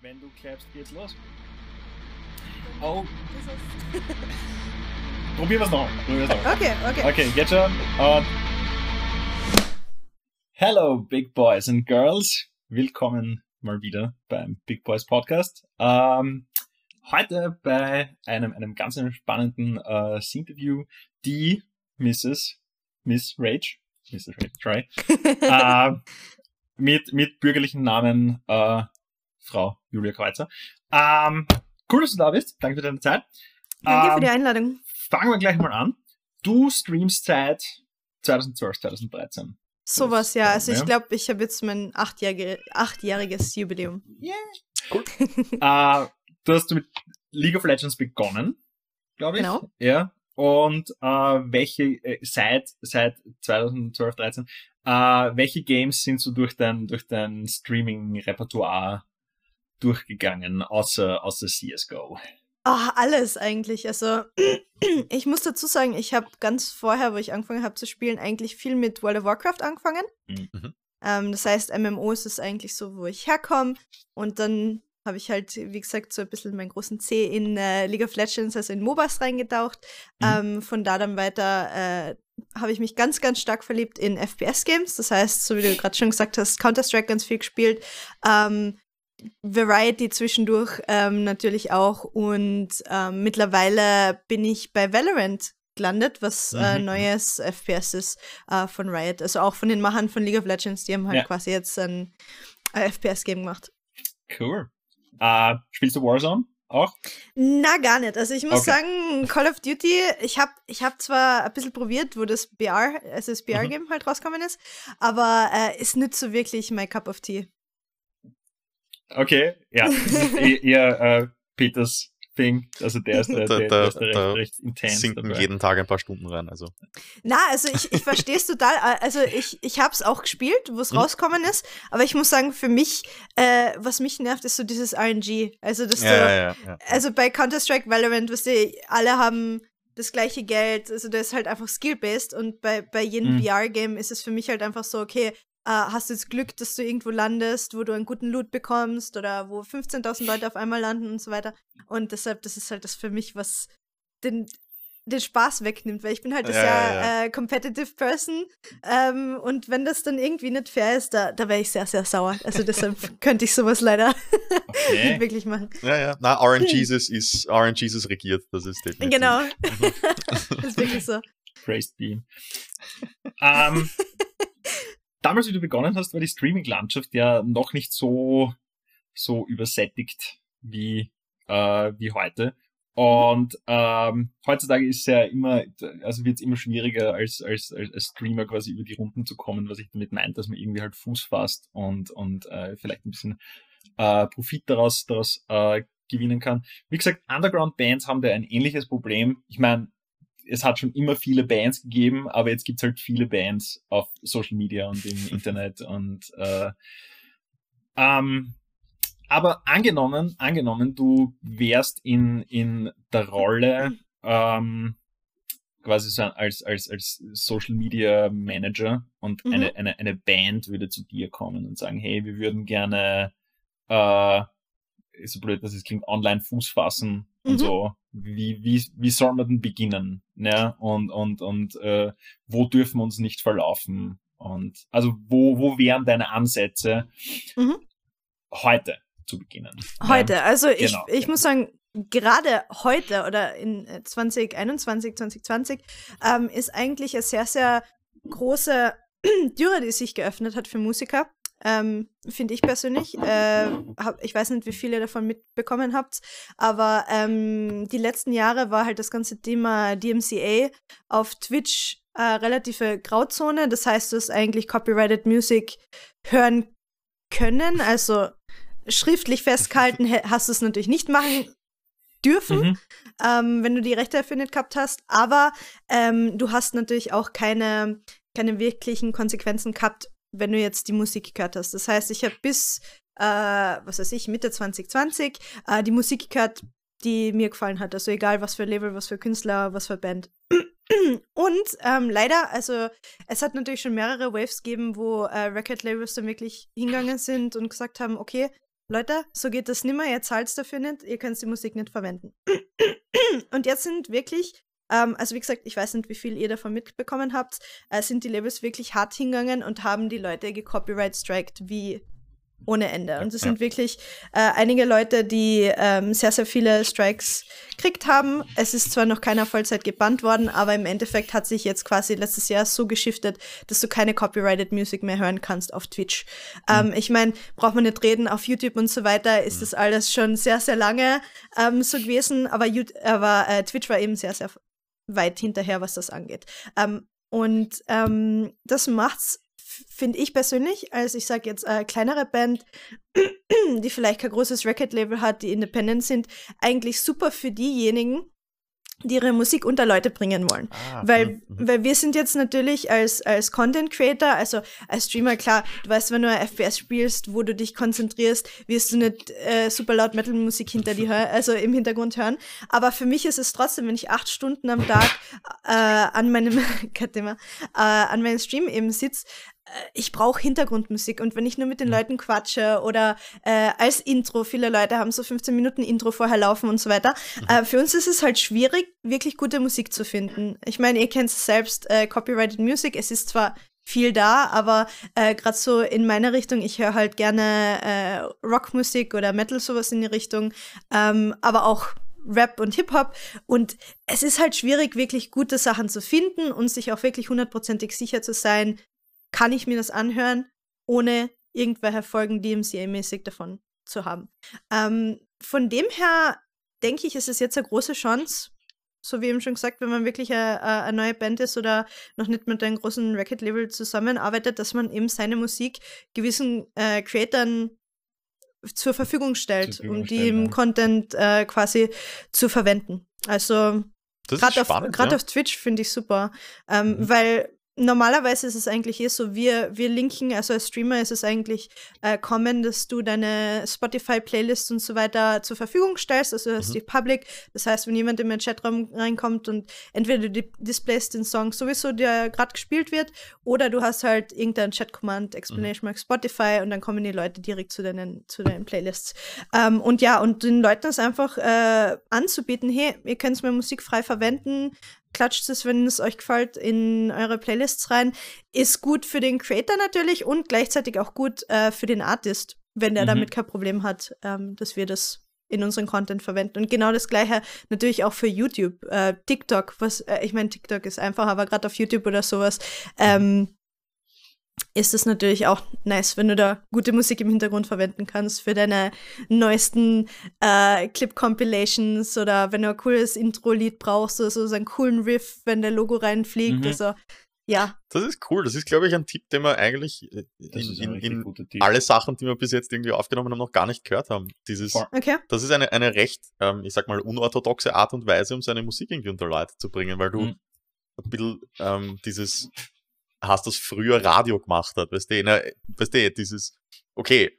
Wenn du clapst, geht's los. Oh. Probieren wir es noch. Probieren noch. Okay, okay. Okay, jetzt schon. Und Hello, Big Boys and Girls. Willkommen mal wieder beim Big Boys Podcast. Ähm, heute bei einem, einem ganz spannenden äh, Interview die Mrs. Miss Rage, Mrs. Rage, try, äh, mit, mit bürgerlichen Namen äh, Frau Julia Kreuzer. Ähm, cool, dass du da bist. Danke für deine Zeit. Danke für Ähm, die Einladung. Fangen wir gleich mal an. Du streamst seit 2012, 2013. Sowas, ja. Also ich glaube, ich habe jetzt mein achtjährige, achtjähriges Jubiläum. Äh, du hast mit League of Legends begonnen, glaube ich. Genau. Ja. Und äh, welche äh, seit seit 2012, 13, äh, welche Games sind so durch dein durch dein Streaming-Repertoire durchgegangen, außer außer CS:GO? Ah, alles eigentlich. Also ich muss dazu sagen, ich habe ganz vorher, wo ich angefangen habe zu spielen, eigentlich viel mit World of Warcraft angefangen. Mhm. Ähm, das heißt, MMOs ist eigentlich so, wo ich herkomme. Und dann habe ich halt, wie gesagt, so ein bisschen meinen großen C in äh, League of Legends, also in MOBAs reingetaucht. Mhm. Ähm, von da dann weiter äh, habe ich mich ganz, ganz stark verliebt in FPS-Games. Das heißt, so wie du gerade schon gesagt hast, Counter-Strike ganz viel gespielt. Ähm, Variety zwischendurch ähm, natürlich auch. Und ähm, mittlerweile bin ich bei Valorant gelandet, was äh, Mhm. neues FPS ist äh, von Riot. Also auch von den Machern von League of Legends. Die haben halt Ja. quasi jetzt ein äh, FPS-Game gemacht. Cool. Äh, spielst du Warzone auch? Na, gar nicht. Also ich muss Okay. sagen, Call of Duty, ich habe ich hab zwar ein bisschen probiert, wo das BR, also das Mhm. BR-Game halt rausgekommen ist, aber äh, ist nicht so wirklich my cup of tea. Okay, ja. Eher äh, Peters Thing. Also der ist, der, Da- der, da- der ist da recht, da recht intens sinken dabei. jeden Tag ein paar Stunden rein. Also Na, also ich, ich verstehe es total. Äh, Also ich, ich habe es auch gespielt, wo es Mhm. rausgekommen ist, aber ich muss sagen, für mich, äh, was mich nervt, ist so dieses RNG. Also, dass ja, du, ja, ja, ja. also bei Counter-Strike, Valorant, weißt du, alle haben das gleiche Geld, also das ist halt einfach skill-based und bei, bei jedem Mhm. VR-Game ist es für mich halt einfach so, okay, äh, hast du jetzt Glück, dass du irgendwo landest, wo du einen guten Loot bekommst oder wo 15.000 Leute auf einmal landen und so weiter. Und deshalb, das ist halt das für mich, was den, den Spaß wegnimmt, weil ich bin halt das Ja, ja, ja, ja. Äh, competitive person ähm, und wenn das dann irgendwie nicht fair ist, da, da wäre ich sehr, sehr sauer. Also deshalb könnte ich sowas leider Okay. nicht wirklich machen. ja, ja. Na, RNGesus ist RNGesus regiert. Das ist definitiv. Genau. Mhm. das ist wirklich so. Praised Beam. ähm, damals, wie du begonnen hast, war die Streaming-Landschaft ja noch nicht so, so übersättigt wie, äh, wie heute. Und ähm, heutzutage ist ja immer, also wird es immer schwieriger, als, als, als, als Streamer quasi über die Runden zu kommen, was ich damit meint, dass man irgendwie halt Fuß fasst und, und äh, vielleicht ein bisschen äh, Profit daraus, daraus äh, gewinnen kann. Wie gesagt, Underground-Bands haben da ein ähnliches Problem. Ich meine, es hat schon immer viele Bands gegeben, aber jetzt gibt's halt viele Bands auf Social Media und im Internet und äh, ähm, aber angenommen, angenommen, du wärst in, in der Rolle ähm, quasi so als, als, als Social Media Manager und Mhm. eine, eine, eine Band würde zu dir kommen und sagen, hey, wir würden gerne äh, so blöd, dass es klingt, online Fuß fassen und Mhm. so. Wie, wie, wie soll man denn beginnen? Ne? Und, und, und äh, wo dürfen wir uns nicht verlaufen? Und also wo, wo wären deine Ansätze, Mhm. heute zu beginnen? Ne? Heute, also ich, Genau, ich muss sagen, gerade heute oder in äh, 2021, 2020 ähm, ist eigentlich eine sehr, sehr große Türe, die sich geöffnet hat für Musiker. Ähm, Finde ich persönlich. Äh, hab, ich weiß nicht, wie viele davon mitbekommen habt, aber ähm, die letzten Jahre war halt das ganze Thema DMCA auf Twitch äh, relative Grauzone. Das heißt, du hast eigentlich Copyrighted Music hören können. Also schriftlich festgehalten hast du es natürlich nicht machen dürfen, Mhm. ähm, wenn du die Rechte nicht gehabt hast. Aber ähm, du hast natürlich auch keine, keine wirklichen Konsequenzen gehabt, wenn du jetzt die Musik gehört hast. Das heißt, ich habe bis, äh, was weiß ich, Mitte 2020 äh, die Musik gehört, die mir gefallen hat. Also egal, was für Label, was für Künstler, was für Band. Und ähm, leider, also es hat natürlich schon mehrere Waves gegeben, wo äh, Record-Labels dann wirklich hingegangen sind und gesagt haben, okay, Leute, so geht das nimmer, ihr zahlt dafür nicht, ihr könnt die Musik nicht verwenden. Und jetzt sind wirklich, ähm, also wie gesagt, ich weiß nicht, wie viel ihr davon mitbekommen habt, äh, sind die Labels wirklich hart hingegangen und haben die Leute gecopyright-striked wie ohne Ende. Und es sind wirklich äh, einige Leute, die ähm, sehr, sehr viele Strikes gekriegt haben. Es ist zwar noch keiner Vollzeit gebannt worden, aber im Endeffekt hat sich jetzt quasi letztes Jahr so geschiftet, dass du keine copyrighted Music mehr hören kannst auf Twitch. Mhm. Ähm, ich meine, braucht man nicht reden, auf YouTube und so weiter ist mhm. das alles schon sehr, sehr lange ähm, so gewesen, aber, aber äh, Twitch war eben sehr, sehr weit hinterher, was das angeht. Ähm, und ähm, das macht's finde ich persönlich, als ich sage jetzt äh, kleinere Band, die vielleicht kein großes Record-Label hat, die independent sind, eigentlich super für diejenigen, die ihre Musik unter Leute bringen wollen. Ah, weil, mhm. weil wir sind jetzt natürlich als, als Content Creator, also als Streamer, klar, du weißt, wenn du ein FPS spielst, wo du dich konzentrierst, wirst du nicht äh, super laut Metal-Musik hinter hören, also im Hintergrund hören. Aber für mich ist es trotzdem, wenn ich acht Stunden am Tag äh, an meinem, äh, an meinem Stream eben sitze, ich brauche Hintergrundmusik und wenn ich nur mit den Leuten quatsche oder äh, als Intro, viele Leute haben so 15 Minuten Intro vorher laufen und so weiter, mhm. äh, für uns ist es halt schwierig, wirklich gute Musik zu finden. Ich meine, ihr kennt es selbst, äh, Copyrighted Music, es ist zwar viel da, aber äh, gerade so in meiner Richtung, ich höre halt gerne äh, Rockmusik oder Metal, sowas in die Richtung, ähm, aber auch Rap und Hip-Hop. Und es ist halt schwierig, wirklich gute Sachen zu finden und sich auch wirklich hundertprozentig sicher zu sein, kann ich mir das anhören, ohne irgendwelche Folgen DMCA-mäßig davon zu haben. Ähm, von dem her denke ich, ist es jetzt eine große Chance, so wie eben schon gesagt, wenn man wirklich eine, eine neue Band ist oder noch nicht mit einem großen Record-Label zusammenarbeitet, dass man eben seine Musik gewissen äh, Creatern zur Verfügung stellt, zur Verfügung um die im ja. Content äh, quasi zu verwenden. Also gerade auf, ja. auf Twitch finde ich super, ähm, mhm. weil normalerweise ist es eigentlich eh so, wir, wir linken, also als Streamer ist es eigentlich äh, kommen, dass du deine Spotify-Playlists und so weiter zur Verfügung stellst, also hast mhm. die Public. Das heißt, wenn jemand in den Chatraum reinkommt und entweder du displayst den Song sowieso, der gerade gespielt wird, oder du hast halt irgendein Chat-Command, Explanation mhm. Mark Spotify und dann kommen die Leute direkt zu deinen, zu deinen Playlists. Ähm, und ja, und den Leuten das einfach äh, anzubieten, hey, ihr könnt meine Musik frei verwenden, klatscht es, wenn es euch gefällt, in eure Playlists rein. Ist gut für den Creator natürlich und gleichzeitig auch gut äh, für den Artist, wenn der mhm. damit kein Problem hat, ähm, dass wir das in unseren Content verwenden. Und genau das gleiche natürlich auch für YouTube, äh, TikTok, was, äh, ich meine, TikTok ist einfach, aber gerade auf YouTube oder sowas, ähm, ist es natürlich auch nice, wenn du da gute Musik im Hintergrund verwenden kannst für deine neuesten äh, Clip-Compilations oder wenn du ein cooles Intro-Lied brauchst oder so, so einen coolen Riff, wenn der Logo reinfliegt. Mhm. Also, ja. Das ist cool. Das ist, glaube ich, ein Tipp, den wir eigentlich in, in, in alle Sachen, die wir bis jetzt irgendwie aufgenommen haben, noch gar nicht gehört haben. Dieses, okay. Das ist eine, eine recht, ähm, ich sag mal, unorthodoxe Art und Weise, um seine Musik irgendwie unter Leute zu bringen, weil du mhm. ein bisschen ähm, dieses hast, das früher Radio gemacht hat, weißt du, weißt du, dieses, okay,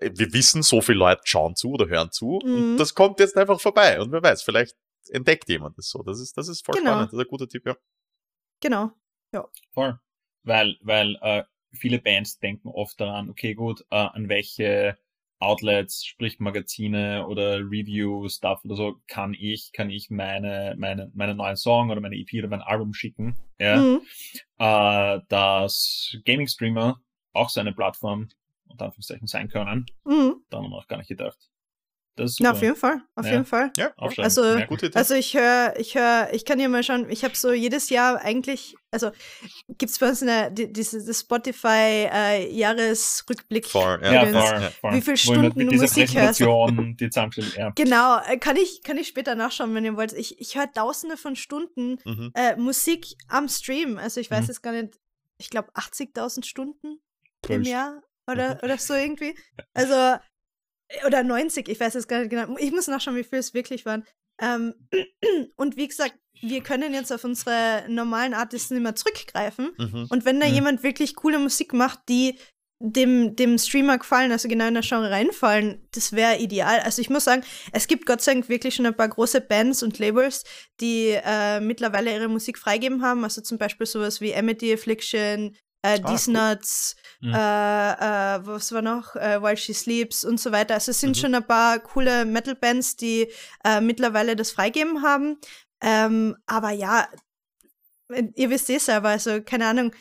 wir wissen, so viele Leute schauen zu oder hören zu mhm. und das kommt jetzt einfach vorbei und wer weiß, vielleicht entdeckt jemand das so. Das ist, das ist voll genau. spannend, das ist ein guter Tipp, ja. Genau, ja. Voll. Weil, weil äh, viele Bands denken oft daran, okay, gut, äh, an welche Outlets, sprich Magazine oder Review-Stuff oder so, kann ich, kann ich meine, meine, meine neuen Song oder meine EP oder mein Album schicken. Ja. Mhm. Äh, dass Gaming-Streamer auch so eine Plattform unter Anführungszeichen sein können. Mhm. Da haben wir noch gar nicht gedacht. Das ist Na, auf jeden Fall, auf ja. jeden Fall. Ja, also, also ich höre, ich höre, ich kann ja mal schauen, ich habe so jedes Jahr eigentlich, also gibt es bei uns eine, die, diese Spotify äh, Jahresrückblick. For, ja, for, for. Wie viele Stunden du Musik hörst. Die ja. Genau, äh, kann ich, kann ich später nachschauen, wenn ihr wollt. Ich, ich höre tausende von Stunden mhm. äh, Musik am Stream. Also ich weiß mhm. jetzt gar nicht, ich glaube 80.000 Stunden Push. im Jahr oder, mhm. oder so irgendwie. Also oder 90, ich weiß es gar nicht genau. Ich muss nachschauen, wie viel es wirklich waren. Ähm, und wie gesagt, wir können jetzt auf unsere normalen Artisten immer zurückgreifen. Mhm. Und wenn da mhm. jemand wirklich coole Musik macht, die dem, dem Streamer gefallen, also genau in der Genre reinfallen, das wäre ideal. Also ich muss sagen, es gibt Gott sei Dank wirklich schon ein paar große Bands und Labels, die äh, mittlerweile ihre Musik freigeben haben. Also zum Beispiel sowas wie Amity Affliction, äh, ah, cool. Nuts, mhm. äh, äh, was war noch, äh, While She Sleeps und so weiter. Also es sind mhm. schon ein paar coole Metal-Bands, die äh, mittlerweile das freigeben haben. Ähm, aber ja, ihr wisst eh selber, also keine Ahnung,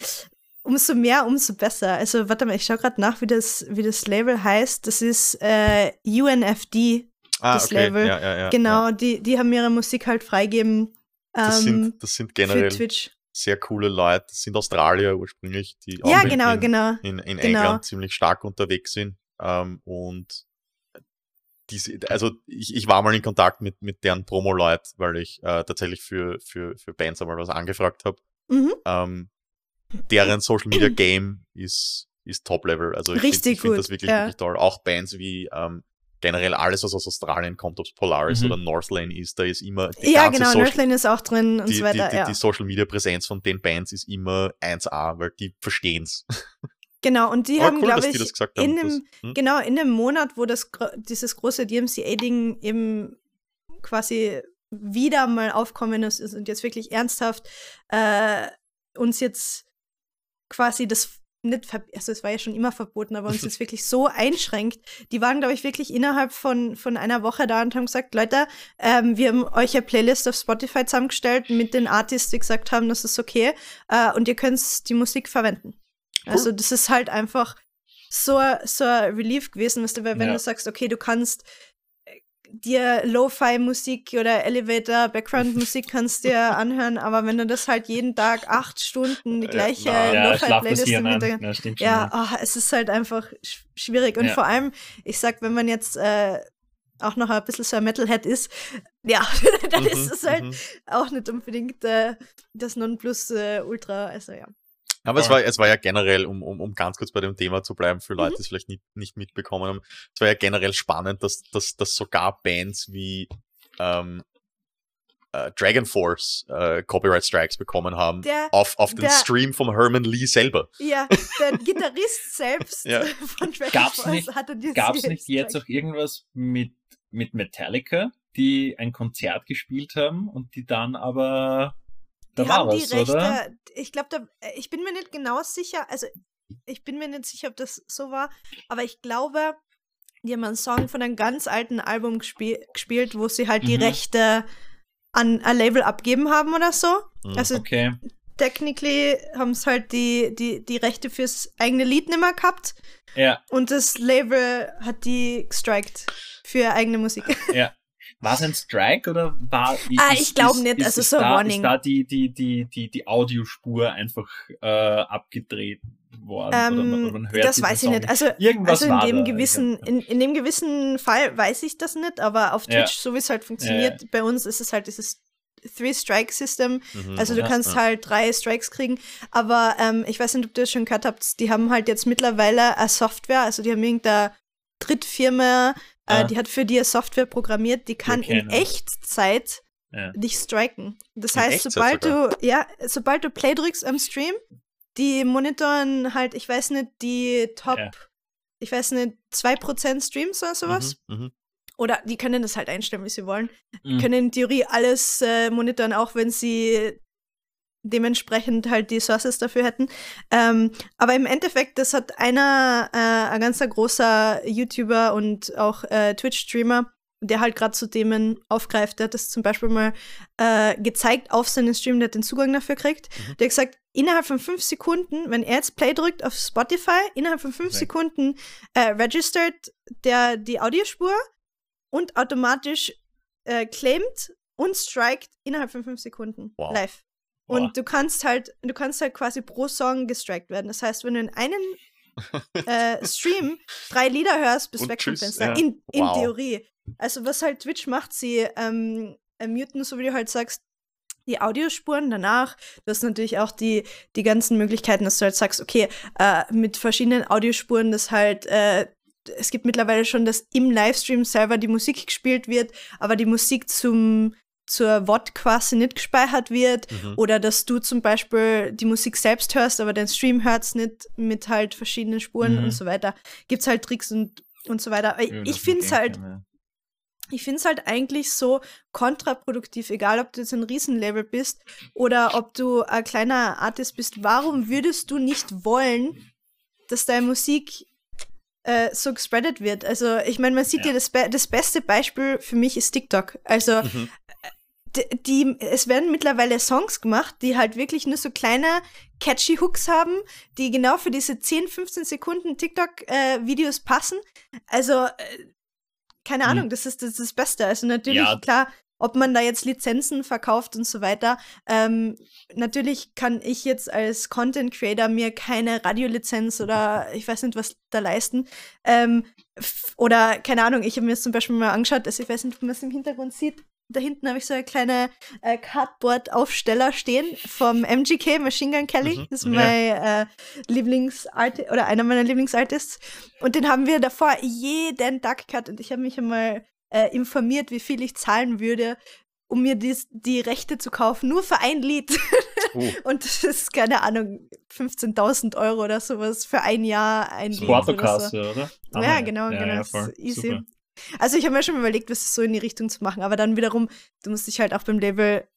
umso mehr, umso besser. Also warte mal, ich schaue gerade nach, wie das, wie das Label heißt. Das ist äh, UNFD, ah, das okay. Label. Ja, ja, ja, genau, Die, die haben ihre Musik halt freigeben. Das, sind, ähm, das sind generell sehr coole Leute. Das sind Australier ursprünglich, die ja, genau, in, genau. in, in genau. England ziemlich stark unterwegs sind. Ähm, und diese, also ich, ich war mal in Kontakt mit, mit deren Promo-Leut, weil ich äh, tatsächlich für, für, für Bands einmal was angefragt habe. Mhm. Ähm, deren Social Media Game ist, ist Top-Level. Also ich finde find das wirklich, ja. wirklich toll. Auch Bands wie ähm, generell alles, was aus Australien kommt, ob es Polaris mhm. oder Northlane ist, da ist immer die Ja, genau, Social, Northlane ist auch drin und die, so weiter. Die, die, ja. die Social Media Präsenz von den Bands ist immer 1A, weil die verstehen's. Genau, und die Aber haben, cool, glaube ich, in dem, das, hm? genau, in dem Monat, wo das dieses große DMCA-Ding eben quasi wieder mal aufkommen ist und jetzt wirklich ernsthaft äh, uns jetzt quasi das nicht, also es war ja schon immer verboten, aber uns jetzt wirklich so einschränkt. Die waren, glaube ich, wirklich innerhalb von, von einer Woche da und haben gesagt, Leute, ähm, wir haben euch eine Playlist auf Spotify zusammengestellt mit den Artists, die gesagt haben, das ist okay äh, und ihr könnt die Musik verwenden. Cool. Also das ist halt einfach so, so ein Relief gewesen, weißt du, weil wenn ja. du sagst, okay, du kannst dir Lo-Fi-Musik oder Elevator-Background-Musik kannst dir anhören, aber wenn du das halt jeden Tag acht Stunden die gleiche ja, Lo-Fi-Playlist im Hintergrund, ja, ja oh, es ist halt einfach schwierig. Und vor allem, ich sag, wenn man jetzt äh, auch noch ein bisschen so ein Metalhead ist, ja, dann mhm, ist es halt mhm. auch nicht unbedingt äh, das Nonplusultra, äh, also ja. Aber es war, es war ja generell, um, um, um ganz kurz bei dem Thema zu bleiben, für Leute, mhm. die es vielleicht nicht, nicht mitbekommen haben, es war ja generell spannend, dass, dass, dass sogar Bands wie ähm, äh, Dragon Force äh, Copyright Strikes bekommen haben der, auf, auf den der, Stream vom Herman Lee selber. Ja, der Gitarrist selbst ja. von Dragon gab's Force nicht, hatte diese Gab es nicht jetzt auch irgendwas mit, mit Metallica, die ein Konzert gespielt haben und die dann aber da die haben was, die Rechte, oder? ich glaube, äh, ich bin mir nicht genau sicher, also ich bin mir nicht sicher, ob das so war, aber ich glaube, die haben einen Song von einem ganz alten Album gespiel gespielt, wo sie halt mhm. die Rechte an ein Label abgeben haben oder so. Mhm, also okay. technically haben es halt die, die, die Rechte fürs eigene Lied nicht mehr gehabt. Ja. Und das Label hat die gestrikt für eigene Musik. Ja. War es ein Strike oder war Ah, ist, ich glaube nicht, also so da, Warning. Ist da die, die, die, die, die Audiospur einfach äh, abgedreht worden? Ähm, oder, man hört das weiß ich nicht. Also, Irgendwas also in dem da, gewissen, in, in dem gewissen Fall weiß ich das nicht, aber auf Twitch, ja. so wie es halt funktioniert, ja. bei uns ist es halt dieses Three-Strike-System. Mhm, also du ja, kannst halt drei Strikes kriegen. Aber ähm, ich weiß nicht, ob ihr das schon gehört habt, die haben halt jetzt mittlerweile eine Software, also die haben irgendeine Drittfirma, äh, die hat für dir Software programmiert, die kann in Echtzeit ja. dich striken. Das in heißt, sobald sogar. du, ja, sobald du Play drückst am Stream, die monitoren halt, ich weiß nicht, die Top, ja. ich weiß nicht, 2% Streams oder sowas. Mhm, mh. Oder die können das halt einstellen, wie sie wollen. Die mhm. können in Theorie alles äh, monitoren, auch wenn sie dementsprechend halt die Sources dafür hätten. Ähm, aber im Endeffekt, das hat einer, äh, ein ganz großer YouTuber und auch äh, Twitch-Streamer, der halt gerade zu Themen aufgreift, der hat das zum Beispiel mal äh, gezeigt auf seinen Stream, der hat den Zugang dafür kriegt. Mhm. Der hat gesagt, innerhalb von fünf Sekunden, wenn er jetzt Play drückt auf Spotify, innerhalb von fünf okay. Sekunden äh, registert der die Audiospur und automatisch äh, claimt und strikt innerhalb von fünf Sekunden wow. live. Und du kannst halt, du kannst halt quasi pro Song gestrikt werden. Das heißt, wenn du in einem äh, Stream drei Lieder hörst, bist du weg vom Fenster. Ja. In, in wow. Theorie. Also was halt Twitch macht, sie ähm, muten, so wie du halt sagst, die Audiospuren danach. Du hast natürlich auch die, die ganzen Möglichkeiten, dass du halt sagst, okay, äh, mit verschiedenen Audiospuren, das halt, äh, es gibt mittlerweile schon, dass im Livestream selber die Musik gespielt wird, aber die Musik zum zur WOD quasi nicht gespeichert wird mhm. oder dass du zum Beispiel die Musik selbst hörst, aber dein Stream hört es nicht mit halt verschiedenen Spuren mhm. und so weiter. Gibt es halt Tricks und, und so weiter. Ja, ich finde es halt, ich finde es halt eigentlich so kontraproduktiv, egal ob du jetzt ein Riesenlabel bist oder ob du ein kleiner Artist bist. Warum würdest du nicht wollen, dass deine Musik äh, so gespreadet wird? Also, ich meine, man sieht ja, ja das, Be das beste Beispiel für mich ist TikTok. Also, mhm. Die, es werden mittlerweile Songs gemacht, die halt wirklich nur so kleine, catchy Hooks haben, die genau für diese 10, 15 Sekunden TikTok-Videos äh, passen. Also, äh, keine hm. Ahnung, das ist das, ist das Beste. Also natürlich, ja. klar, ob man da jetzt Lizenzen verkauft und so weiter. Ähm, natürlich kann ich jetzt als Content Creator mir keine Radiolizenz oder ich weiß nicht, was da leisten. Ähm, oder keine Ahnung, ich habe mir jetzt zum Beispiel mal angeschaut, also ich weiß nicht, ob man es im Hintergrund sieht da hinten habe ich so eine kleine äh, Cardboard-Aufsteller stehen vom MGK, Machine Gun Kelly. Mhm. Das ist mein ja. äh, Lieblingsartist oder einer meiner Lieblingsartists. Und den haben wir davor jeden Tag gehabt und ich habe mich einmal äh, informiert, wie viel ich zahlen würde, um mir dies, die Rechte zu kaufen, nur für ein Lied. Oh. und das ist, keine Ahnung, 15.000 Euro oder sowas für ein Jahr ein Lied. Oder, so. oder? ja, genau, ja, genau. Ja, easy. Super. Also ich habe mir schon überlegt, was so in die Richtung zu machen, aber dann wiederum, du musst dich halt auch beim Label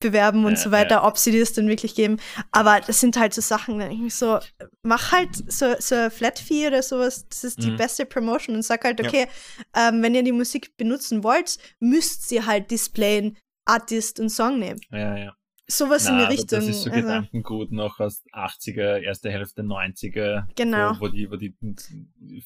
bewerben und ja, so weiter, ja. ob sie dir das dann wirklich geben. Aber das sind halt so Sachen, dann ich so, mach halt so, so ein Flat Fee oder sowas, das ist die mhm. beste Promotion und sag halt, okay, ja. ähm, wenn ihr die Musik benutzen wollt, müsst ihr halt displayen, Artist und Song nehmen. Ja, ja. Sowas Na, in die Richtung. Das ist so also. Gedankengut noch aus 80er, erste Hälfte 90er. Genau. Wo, wo, die, wo die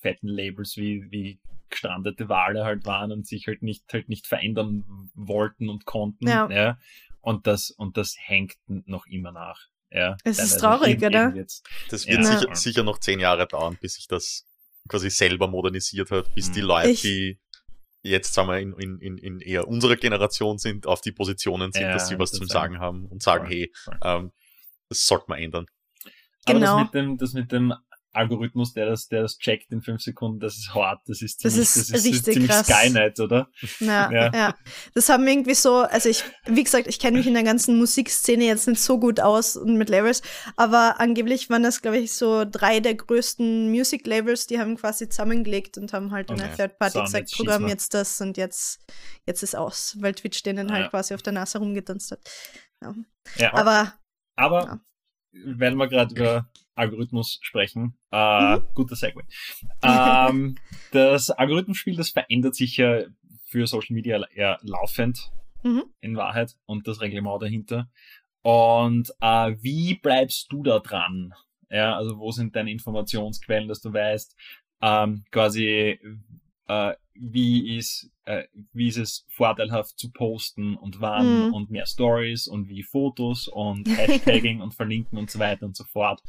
fetten Labels wie, wie gestrandete Wale halt waren und sich halt nicht, halt nicht verändern wollten und konnten. Ja. ja. Und das, und das hängt noch immer nach. Ja, es ist traurig, eben, oder? Eben das wird ja. sicher, sicher noch zehn Jahre dauern, bis sich das quasi selber modernisiert hat, bis die mhm. Leute, ich, die jetzt sagen wir in, in, in eher unserer Generation sind, auf die Positionen sind, ja, dass sie was zum Sagen haben und sagen, voll, hey, voll. Ähm, das sollte man ändern. Aber genau. das mit dem, das mit dem Algorithmus, der das, der das checkt in fünf Sekunden, das ist hart. Das ist ziemlich, das ist, das ist, richtig das ist ziemlich krass. Skynet, oder? Ja, ja, ja. Das haben irgendwie so, also ich, wie gesagt, ich kenne mich in der ganzen Musikszene jetzt nicht so gut aus und mit Labels, aber angeblich waren das, glaube ich, so drei der größten Music-Labels, die haben quasi zusammengelegt und haben halt in der Third Party so, gesagt, Programm jetzt das und jetzt, jetzt ist aus, weil Twitch denen halt ja. quasi auf der Nase rumgetanzt hat. Ja. ja. Aber, aber wenn wir gerade über Algorithmus sprechen. Äh, mhm. Guter Segway. Ähm, das Algorithmusspiel, das verändert sich ja für Social Media eher laufend mhm. in Wahrheit und das Reglement dahinter. Und äh, wie bleibst du da dran? Ja, also wo sind deine Informationsquellen, dass du weißt, ähm, quasi äh, wie ist, äh, wie ist es vorteilhaft zu posten und wann mhm. und mehr Stories und wie Fotos und Hashtagging und Verlinken und so weiter und so fort.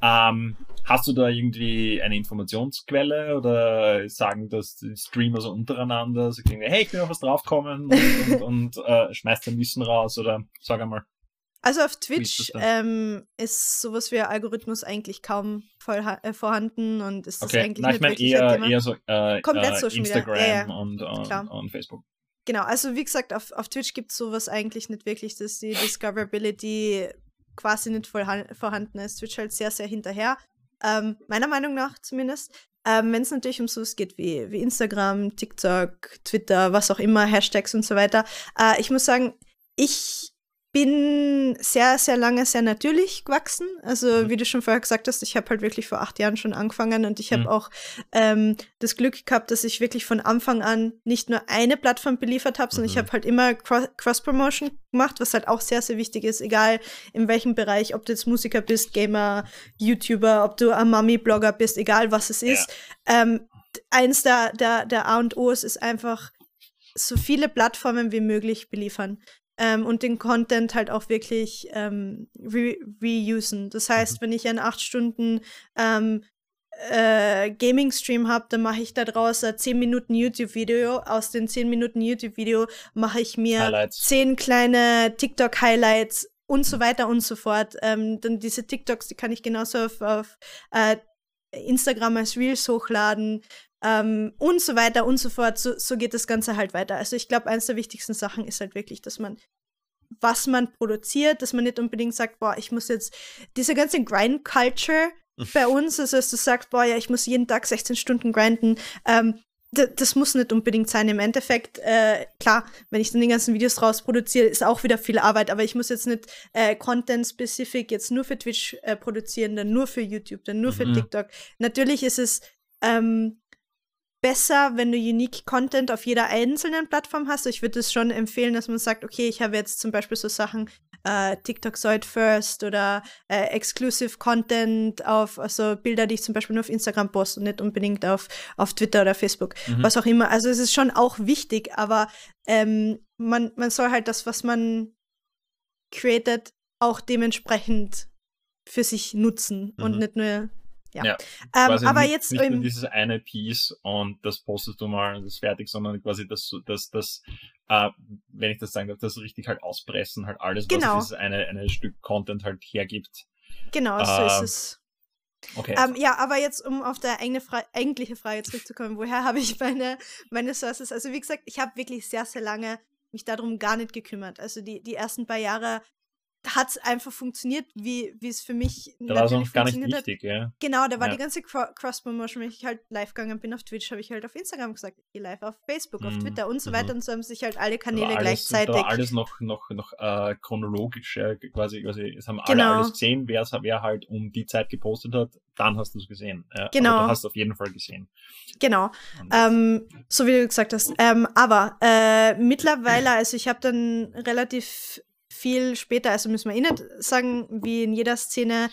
Ähm, hast du da irgendwie eine Informationsquelle oder sagen das die Streamer so untereinander, so hey, ich will auf was draufkommen und, und, und äh, schmeißt dein Wissen raus oder sag einmal. Also auf Twitch ist, ähm, ist sowas wie Algorithmus eigentlich kaum voll, äh, vorhanden und ist okay. das eigentlich Na, ich meine eher, eher so äh, Komplett äh, Instagram ja, ja. Und, und, und, Facebook. Genau, also wie gesagt, auf, auf Twitch gibt es sowas eigentlich nicht wirklich, dass die Discoverability quasi nicht voll vorhanden ist. Twitch halt sehr, sehr hinterher. Ähm, meiner Meinung nach zumindest. Ähm, Wenn es natürlich um sowas geht wie, wie Instagram, TikTok, Twitter, was auch immer, Hashtags und so weiter. Äh, ich muss sagen, ich bin sehr, sehr lange sehr natürlich gewachsen. Also mhm. wie du schon vorher gesagt hast, ich habe halt wirklich vor acht Jahren schon angefangen und ich habe mhm. auch ähm, das Glück gehabt, dass ich wirklich von Anfang an nicht nur eine Plattform beliefert habe, sondern mhm. ich habe halt immer Cross-Promotion gemacht, was halt auch sehr, sehr wichtig ist, egal in welchem Bereich, ob du jetzt Musiker bist, Gamer, YouTuber, ob du ein Mami-Blogger bist, egal was es ist. Ja. Ähm, eins der, der, der A und O's ist einfach so viele Plattformen wie möglich beliefern ähm, und den Content halt auch wirklich ähm, re reusen. Das heißt, mhm. wenn ich einen 8 Stunden ähm, äh, Gaming-Stream habe, dann mache ich da draus ein 10 Minuten YouTube-Video. Aus den 10 Minuten YouTube-Video mache ich mir Highlights. 10 kleine TikTok-Highlights und so weiter und so fort. Ähm, dann diese TikToks, die kann ich genauso auf, auf äh, Instagram als Reels hochladen ähm, und so weiter und so fort. So, so geht das Ganze halt weiter. Also ich glaube, eines der wichtigsten Sachen ist halt wirklich, dass man was man produziert, dass man nicht unbedingt sagt, boah, ich muss jetzt diese ganze Grind-Culture bei uns, also dass du sagst, boah, ja, ich muss jeden Tag 16 Stunden grinden, ähm, das muss nicht unbedingt sein. Im Endeffekt, äh, klar, wenn ich dann die ganzen Videos draus produziere, ist auch wieder viel Arbeit, aber ich muss jetzt nicht äh, Content-specific jetzt nur für Twitch äh, produzieren, dann nur für YouTube, dann nur mhm. für TikTok. Natürlich ist es ähm, besser, wenn du unique Content auf jeder einzelnen Plattform hast. Ich würde es schon empfehlen, dass man sagt, okay, ich habe jetzt zum Beispiel so Sachen äh, TikTok Sold First oder äh, Exclusive Content auf, also Bilder, die ich zum Beispiel nur auf Instagram poste und nicht unbedingt auf, auf Twitter oder Facebook, mhm. was auch immer. Also es ist schon auch wichtig, aber ähm, man, man soll halt das, was man created, auch dementsprechend für sich nutzen mhm. und nicht nur ja. ja ähm, aber nicht, jetzt nicht nur dieses eine Piece und das postest du mal und das ist fertig, sondern quasi das, das, das, äh, wenn ich das sagen darf, das richtig halt auspressen, halt alles, genau. was dieses eine, eine Stück Content halt hergibt. Genau, äh, so ist ähm, es. Okay. Ähm, ja, aber jetzt, um auf der eigene Fra eigentliche Frage zurückzukommen, woher habe ich meine, meine Sources? Also wie gesagt, ich habe wirklich sehr, sehr lange mich darum gar nicht gekümmert. Also die, die ersten paar Jahre hat es einfach funktioniert, wie es für mich da war es noch gar nicht wichtig, ja. Genau, da war ja. die ganze Cro Cross-Promotion, wenn ich halt live gegangen bin auf Twitch, habe ich halt auf Instagram gesagt, ich gehe live auf Facebook, auf Twitter und so mhm. weiter und so haben sich halt alle Kanäle alles, gleichzeitig. Da war alles noch, noch, noch äh, chronologisch, ja, quasi, quasi, es haben genau. alle alles gesehen, wer, wer halt um die Zeit gepostet hat, dann hast du es gesehen. Ja. Genau. Aber du hast auf jeden Fall gesehen. Genau. Ähm, so wie du gesagt hast. Ähm, aber äh, mittlerweile, also ich habe dann relativ viel später, also müssen wir eh nicht sagen, wie in jeder Szene,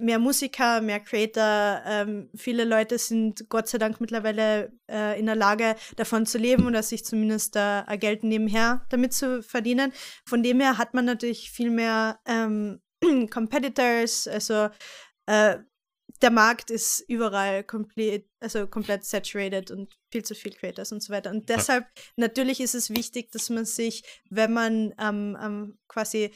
mehr Musiker, mehr Creator. Ähm, viele Leute sind Gott sei Dank mittlerweile äh, in der Lage, davon zu leben oder sich zumindest äh, Geld nebenher damit zu verdienen. Von dem her hat man natürlich viel mehr ähm, Competitors, also äh, der Markt ist überall komplett, also komplett saturated und viel zu viel Creators und so weiter. Und deshalb, ja. natürlich ist es wichtig, dass man sich, wenn man ähm, ähm, quasi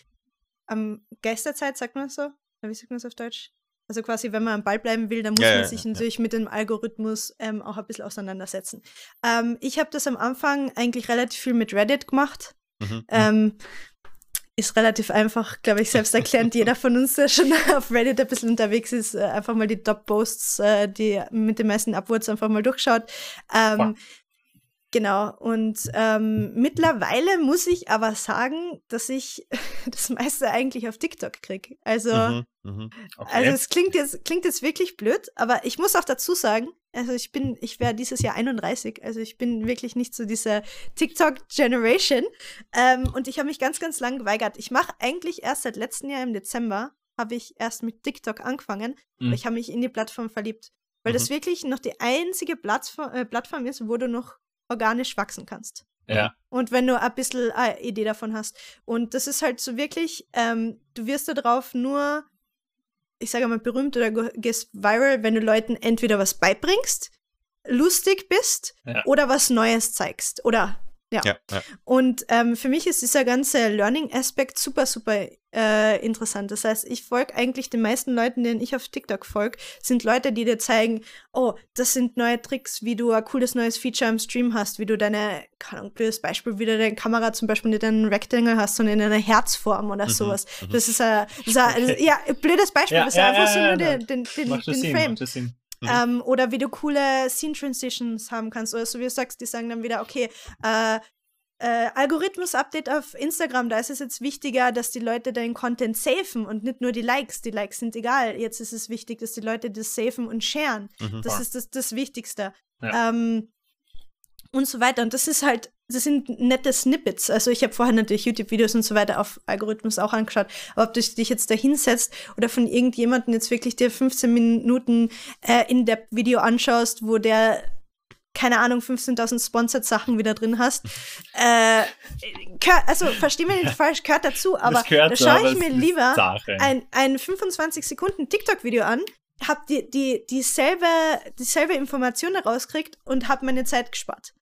am Geisterzeit, sagt man so, wie sagt man es auf Deutsch? Also quasi, wenn man am Ball bleiben will, dann muss ja, man sich ja, natürlich mit dem Algorithmus ähm, auch ein bisschen auseinandersetzen. Ähm, ich habe das am Anfang eigentlich relativ viel mit Reddit gemacht. Mhm. Ist relativ einfach, glaube ich, selbst erklärend. Jeder von uns, der schon auf Reddit ein bisschen unterwegs ist, äh, einfach mal die Top-Posts, äh, die mit den meisten Upwards einfach mal durchschaut. Ähm, Genau, und ähm, mittlerweile muss ich aber sagen, dass ich das meiste eigentlich auf TikTok kriege. Also, mhm, mh. okay. also es klingt jetzt, klingt jetzt wirklich blöd, aber ich muss auch dazu sagen, also ich bin, ich wäre dieses Jahr 31, also ich bin wirklich nicht so dieser TikTok-Generation. Ähm, und ich habe mich ganz, ganz lang geweigert. Ich mache eigentlich erst seit letztem Jahr im Dezember, habe ich erst mit TikTok angefangen, mhm. ich habe mich in die Plattform verliebt. Weil mhm. das wirklich noch die einzige Plattform, äh, Plattform ist, wo du noch organisch wachsen kannst. Ja. Und wenn du ein bisschen eine Idee davon hast. Und das ist halt so wirklich, ähm, du wirst da drauf nur, ich sage mal, berühmt oder gehst viral, wenn du Leuten entweder was beibringst, lustig bist ja. oder was Neues zeigst. Oder ja. ja, ja. Und ähm, für mich ist dieser ganze Learning-Aspekt super, super äh, interessant. Das heißt, ich folge eigentlich den meisten Leuten, denen ich auf TikTok folge, sind Leute, die dir zeigen, oh, das sind neue Tricks, wie du ein cooles neues Feature im Stream hast, wie du deine, keine Ahnung, blödes Beispiel, wie du deine Kamera zum Beispiel nicht in einen Rectangle hast, sondern in einer Herzform oder mhm, sowas. Mhm. Das ist ein, das ist ein okay. ja, blödes Beispiel, ja, das ist einfach so nur den, den, den, den Frame. Mhm. Ähm, oder wie du coole Scene Transitions haben kannst. Oder so wie du sagst, die sagen dann wieder, okay, äh, äh, Algorithmus-Update auf Instagram, da ist es jetzt wichtiger, dass die Leute deinen Content safen und nicht nur die Likes. Die Likes sind egal. Jetzt ist es wichtig, dass die Leute das safen und sharen. Mhm. Das ist das, das Wichtigste. Ja. Ähm, und so weiter. Und das ist halt, das sind nette Snippets. Also ich habe vorher natürlich YouTube-Videos und so weiter auf Algorithmus auch angeschaut. Aber ob du dich jetzt da hinsetzt oder von irgendjemandem jetzt wirklich dir 15 Minuten äh, in der Video anschaust, wo der keine Ahnung, 15.000 Sponsored-Sachen wieder drin hast. äh, also, versteh mir nicht falsch, gehört dazu, aber da schaue ich mir lieber ein, ein 25 Sekunden TikTok-Video an, hab die, die, dieselbe, dieselbe Information herauskriegt und hab meine Zeit gespart.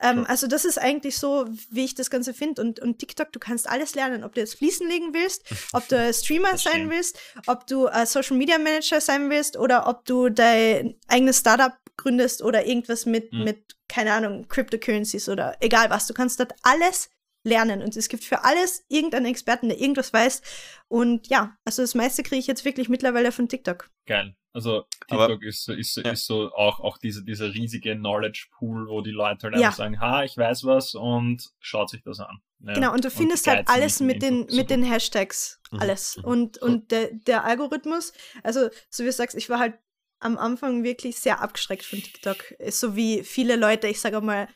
Ähm, also das ist eigentlich so, wie ich das Ganze finde. Und, und TikTok, du kannst alles lernen, ob du jetzt Fließen legen willst, ob du Streamer sein willst, ob du äh, Social Media Manager sein willst oder ob du dein eigenes Startup gründest oder irgendwas mit, mhm. mit, keine Ahnung, Cryptocurrencies oder egal was. Du kannst dort alles lernen und es gibt für alles irgendeinen Experten, der irgendwas weiß. Und ja, also das meiste kriege ich jetzt wirklich mittlerweile von TikTok. Geil. Also TikTok Aber, ist, ist, ja. ist so auch, auch diese, dieser riesige Knowledge Pool, wo die Leute halt einfach sagen, ha, ich weiß was und schaut sich das an. Ja, genau, und du findest und halt alles mit den, mit den Hashtags, mhm. alles. Mhm. Und, und der, der Algorithmus, also so wie du sagst, ich war halt am Anfang wirklich sehr abgeschreckt von TikTok. So wie viele Leute, ich sage mal,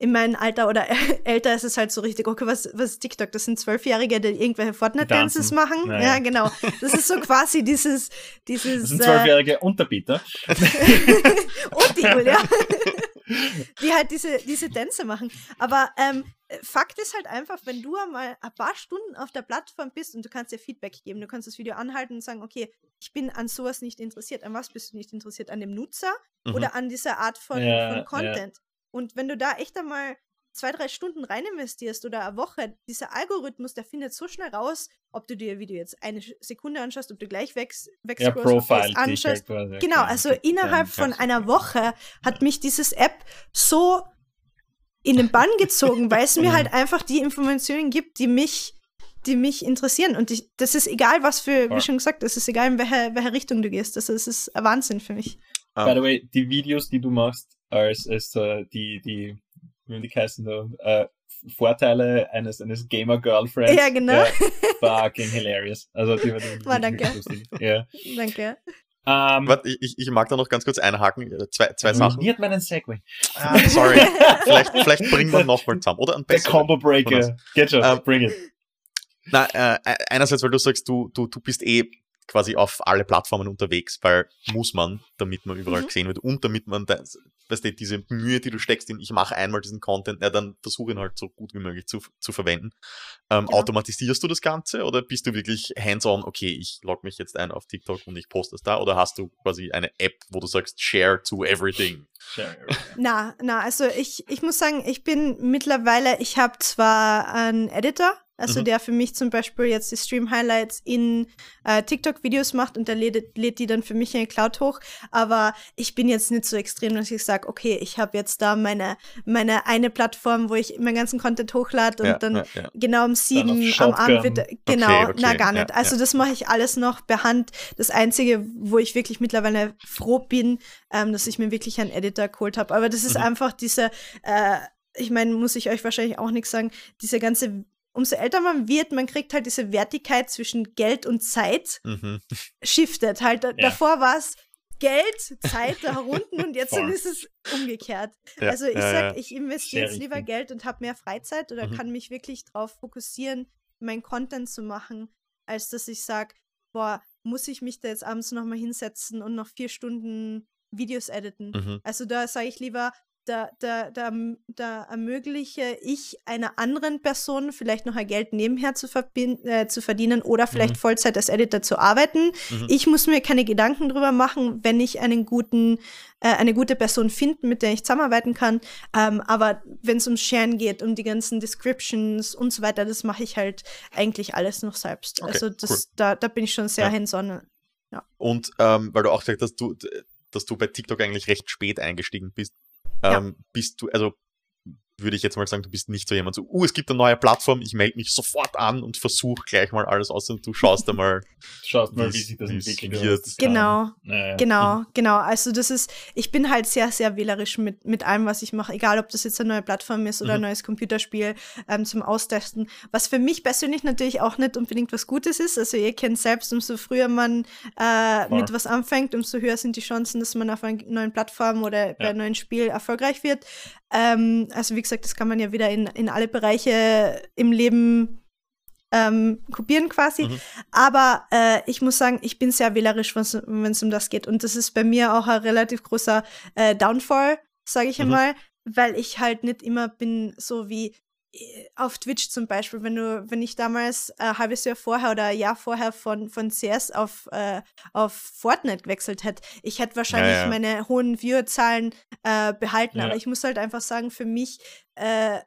in meinem Alter oder älter ist es halt so richtig, okay, was, was ist TikTok? Das sind Zwölfjährige, die irgendwelche Fortnite-Dances machen. Naja. Ja, genau. Das ist so quasi dieses, dieses. Das sind Zwölfjährige äh, Peter. und die Julia. die halt diese, diese Tänze machen. Aber ähm, Fakt ist halt einfach, wenn du einmal ein paar Stunden auf der Plattform bist und du kannst dir Feedback geben, du kannst das Video anhalten und sagen, okay, ich bin an sowas nicht interessiert. An was bist du nicht interessiert? An dem Nutzer mhm. oder an dieser Art von, ja, von Content? Und wenn du da echt einmal zwei, drei Stunden rein investierst oder eine Woche, dieser Algorithmus, der findet so schnell raus, ob du dir Video jetzt eine Sekunde anschaust, ob du gleich weg, weg ja, Profile anschaust. Genau, also innerhalb von einer Woche hat mich dieses App so in den Bann gezogen, weil es mir halt einfach die Informationen gibt, die mich die mich interessieren. Und ich, das ist egal, was für, wie schon gesagt, das ist egal, in welche, welche Richtung du gehst. Das ist, das ist ein Wahnsinn für mich. By the way, die Videos, die du machst, als, als uh, die, die, wie die heißen, uh, Vorteile eines, eines Gamer-Girlfriends. Ja, genau. Uh, fucking hilarious. Also, die war, die, war danke. Ja. Danke. Um, ähm, Warte, ich, ich mag da noch ganz kurz einhaken. Äh, zwei, zwei Sachen. Ruiniert meinen Segway. Ah, sorry. vielleicht, vielleicht bringen wir noch mal zusammen. Oder ein Der Combo Breaker. Get schon, um, bring it. Na, äh, einerseits, weil du sagst, du, du, du bist eh quasi auf alle Plattformen unterwegs, weil muss man, damit man überall mhm. gesehen wird und damit man, das, weißt du, diese Mühe, die du steckst in, ich mache einmal diesen Content, ja, dann versuche ihn halt so gut wie möglich zu, zu verwenden. Ähm, ja. Automatisierst du das Ganze oder bist du wirklich hands-on, okay, ich log mich jetzt ein auf TikTok und ich poste es da oder hast du quasi eine App, wo du sagst, share to everything? Na, na, also ich, ich muss sagen, ich bin mittlerweile, ich habe zwar einen Editor, also mhm. der für mich zum Beispiel jetzt die Stream-Highlights in äh, TikTok-Videos macht und der lädt, lädt die dann für mich in die Cloud hoch. Aber ich bin jetzt nicht so extrem, dass ich sage, okay, ich habe jetzt da meine, meine eine Plattform, wo ich meinen ganzen Content hochlade und ja, dann ja, ja. genau um sieben am Abend wird. Genau, okay, okay, na gar nicht. also das mache ich alles noch per Hand. Das Einzige, wo ich wirklich mittlerweile froh bin, ähm, dass ich mir wirklich einen Editor geholt habe. Aber das ist mhm. einfach diese, äh, ich meine, muss ich euch wahrscheinlich auch nichts sagen, diese ganze umso älter man wird, man kriegt halt diese Wertigkeit zwischen Geld und Zeit mhm. shiftet. Halt, ja. davor war es Geld, Zeit da unten und jetzt ist es umgekehrt. Ja. Also ich ja, sag, ich investiere jetzt lieber Geld und habe mehr Freizeit oder mhm. kann mich wirklich darauf fokussieren, meinen Content zu machen, als dass ich sage, boah, muss ich mich da jetzt abends nochmal hinsetzen und noch vier Stunden Videos editen. Mhm. Also da sage ich lieber, da, da, da, da ermögliche ich einer anderen Person vielleicht noch ein Geld nebenher zu, äh, zu verdienen oder vielleicht mhm. Vollzeit als Editor zu arbeiten. Mhm. Ich muss mir keine Gedanken drüber machen, wenn ich einen guten, äh, eine gute Person finde, mit der ich zusammenarbeiten kann. Ähm, aber wenn es ums Sharen geht, um die ganzen Descriptions und so weiter, das mache ich halt eigentlich alles noch selbst. Okay, also das, cool. da, da bin ich schon sehr ja. hands-on. Ja. Und ähm, weil du auch gesagt hast, du, dass du bei TikTok eigentlich recht spät eingestiegen bist, ähm, bist du, also würde ich jetzt mal sagen, du bist nicht so jemand so, uh, es gibt eine neue Plattform, ich melde mich sofort an und versuche gleich mal alles aus und du schaust da mal, schaust mal, wie sich das entwickelt wird. Genau, naja. genau, genau. Also das ist, ich bin halt sehr, sehr wählerisch mit, mit allem, was ich mache, egal ob das jetzt eine neue Plattform ist oder mhm. ein neues Computerspiel ähm, zum Austesten. Was für mich persönlich natürlich auch nicht unbedingt was Gutes ist. Also ihr kennt selbst, umso früher man äh, mit was anfängt, umso höher sind die Chancen, dass man auf einer neuen Plattform oder bei einem neuen Spiel erfolgreich wird. Ähm, also wie gesagt, das kann man ja wieder in, in alle Bereiche im Leben ähm, kopieren quasi. Mhm. Aber äh, ich muss sagen, ich bin sehr wählerisch, wenn es um das geht. Und das ist bei mir auch ein relativ großer äh, Downfall, sage ich mhm. einmal, weil ich halt nicht immer bin so wie, auf Twitch zum Beispiel, wenn du, wenn ich damals äh, ein halbes Jahr vorher oder ein Jahr vorher von, von CS auf, äh, auf Fortnite gewechselt hätte, ich hätte wahrscheinlich ja, ja. meine hohen Viewerzahlen äh, behalten. Ja. Aber ich muss halt einfach sagen, für mich äh,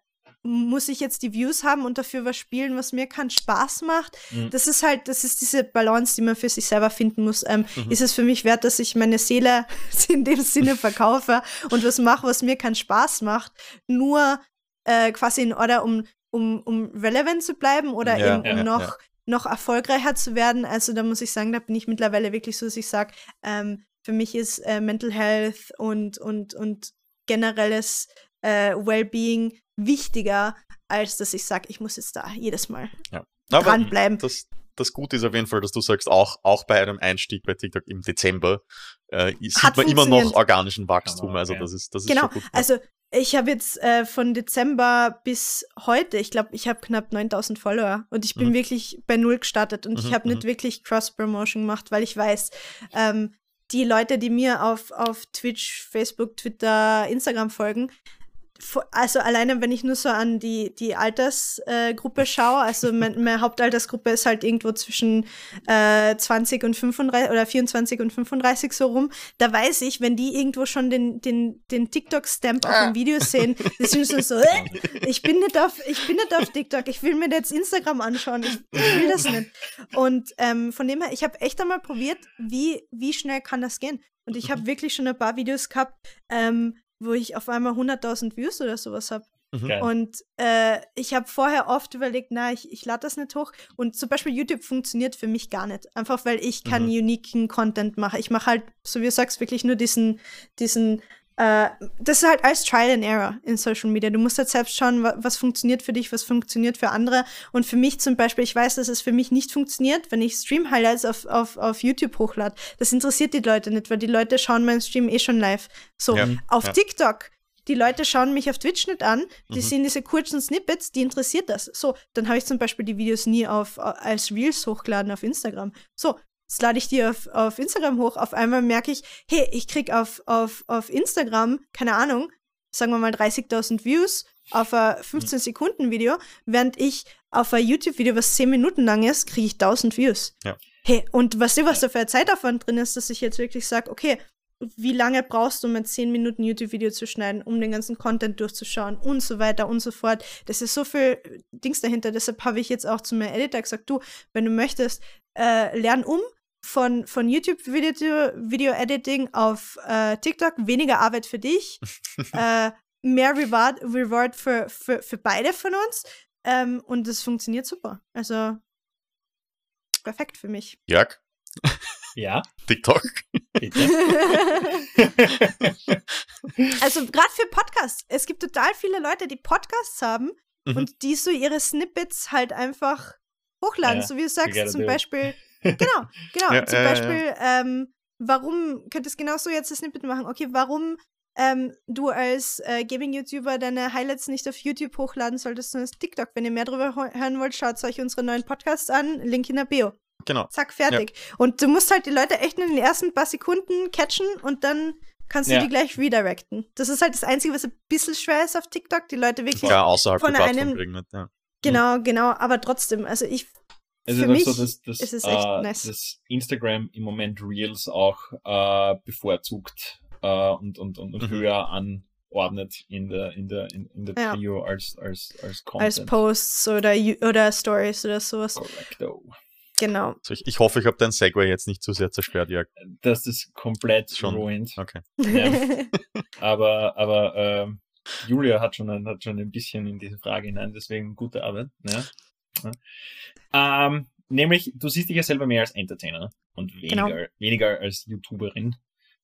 muss ich jetzt die Views haben und dafür was spielen, was mir keinen Spaß macht. Mhm. Das ist halt, das ist diese Balance, die man für sich selber finden muss. Ähm, mhm. Ist es für mich wert, dass ich meine Seele in dem Sinne verkaufe und was mache, was mir keinen Spaß macht, nur äh, quasi in Order, um, um, um relevant zu bleiben oder ja, eben um ja, noch, ja. noch erfolgreicher zu werden. Also da muss ich sagen, da bin ich mittlerweile wirklich so, dass ich sage, ähm, Für mich ist äh, Mental Health und, und, und generelles äh, Wellbeing wichtiger, als dass ich sage, ich muss jetzt da jedes Mal ja. dranbleiben. Das, das Gute ist auf jeden Fall, dass du sagst, auch, auch bei einem Einstieg bei TikTok im Dezember äh, sieht man immer noch organischen Wachstum. Also das ist, das ist genau. Gut, also ich habe jetzt äh, von Dezember bis heute, ich glaube, ich habe knapp 9000 Follower und ich bin mhm. wirklich bei Null gestartet und mhm, ich habe nicht mhm. wirklich Cross-Promotion gemacht, weil ich weiß, ähm, die Leute, die mir auf, auf Twitch, Facebook, Twitter, Instagram folgen, also alleine, wenn ich nur so an die, die Altersgruppe äh, schaue, also mein, meine Hauptaltersgruppe ist halt irgendwo zwischen äh, 20 und 35 oder 24 und 35 so rum, da weiß ich, wenn die irgendwo schon den, den, den TikTok-Stamp auf dem Video sehen, die sind schon so, äh, ich bin nicht auf, ich bin nicht auf TikTok, ich will mir jetzt Instagram anschauen, ich, ich will das nicht. Und ähm, von dem her, ich habe echt einmal probiert, wie, wie schnell kann das gehen. Und ich habe mhm. wirklich schon ein paar Videos gehabt, ähm, wo ich auf einmal 100.000 Views oder sowas habe. Mhm. Und äh, ich habe vorher oft überlegt, na, ich, ich lade das nicht hoch. Und zum Beispiel YouTube funktioniert für mich gar nicht. Einfach weil ich keinen mhm. uniken Content mache. Ich mache halt, so wie du sagst, wirklich nur diesen, diesen, äh, das ist halt als Trial and Error in Social Media. Du musst halt selbst schauen, was, was funktioniert für dich, was funktioniert für andere. Und für mich zum Beispiel, ich weiß, dass es für mich nicht funktioniert, wenn ich Stream-Highlights auf, auf, auf YouTube hochlade. Das interessiert die Leute nicht, weil die Leute schauen meinen Stream eh schon live. So, ja, auf ja. TikTok die Leute schauen mich auf Twitch nicht an, die mhm. sehen diese kurzen Snippets, die interessiert das. So, dann habe ich zum Beispiel die Videos nie auf, als Reels hochgeladen auf Instagram. So, jetzt lade ich die auf, auf Instagram hoch. Auf einmal merke ich, hey, ich krieg auf, auf, auf Instagram, keine Ahnung, sagen wir mal 30.000 Views auf ein 15-Sekunden-Video, während ich auf ein YouTube-Video, was 10 Minuten lang ist, kriege ich 1000 Views. Ja. Hey, und weißt du, was da für ein Zeitaufwand drin ist, dass ich jetzt wirklich sage, okay, wie lange brauchst du, um ein 10 Minuten YouTube-Video zu schneiden, um den ganzen Content durchzuschauen und so weiter und so fort. Das ist so viel Dings dahinter. Deshalb habe ich jetzt auch zu meinem Editor gesagt, du, wenn du möchtest, äh, lern um von, von YouTube-Video-Editing auf äh, TikTok, weniger Arbeit für dich, äh, mehr Reward, Reward für, für, für beide von uns. Ähm, und das funktioniert super. Also perfekt für mich. Jörg? Ja. TikTok. also gerade für Podcasts. Es gibt total viele Leute, die Podcasts haben mhm. und die so ihre Snippets halt einfach hochladen. Ja, so wie du sagst, zum Beispiel. Genau, genau. Ja, zum Beispiel, ähm, warum, könntest genauso jetzt das Snippet machen? Okay, warum ähm, du als äh, Gaming-YouTuber deine Highlights nicht auf YouTube hochladen solltest, sondern auf TikTok. Wenn ihr mehr darüber hören wollt, schaut euch unsere neuen Podcasts an. Link in der Bio. Genau. Zack, fertig. Ja. Und du musst halt die Leute echt in den ersten paar Sekunden catchen und dann kannst du ja. die gleich redirecten. Das ist halt das Einzige, was ein bisschen schwer ist auf TikTok, die Leute wirklich ja, außerhalb von der einem, bringen. Ja. Genau, genau, aber trotzdem, also ich also für mich so, dass, dass, ist es echt äh, nice. dass Instagram im Moment Reels auch äh, bevorzugt äh, und, und, und, und mhm. höher anordnet in der in der in, in der ja. Trio als als als Content. Als Posts oder oder Stories oder sowas. Correcto. Genau. Also ich, ich hoffe, ich habe dein Segway jetzt nicht zu sehr zerstört, Jörg. Das ist komplett schon ruined. Okay. Ja. aber aber ähm, Julia hat schon, ein, hat schon ein bisschen in diese Frage hinein, deswegen gute Arbeit. Ja. Ähm, nämlich, du siehst dich ja selber mehr als Entertainer und weniger, genau. weniger als YouTuberin.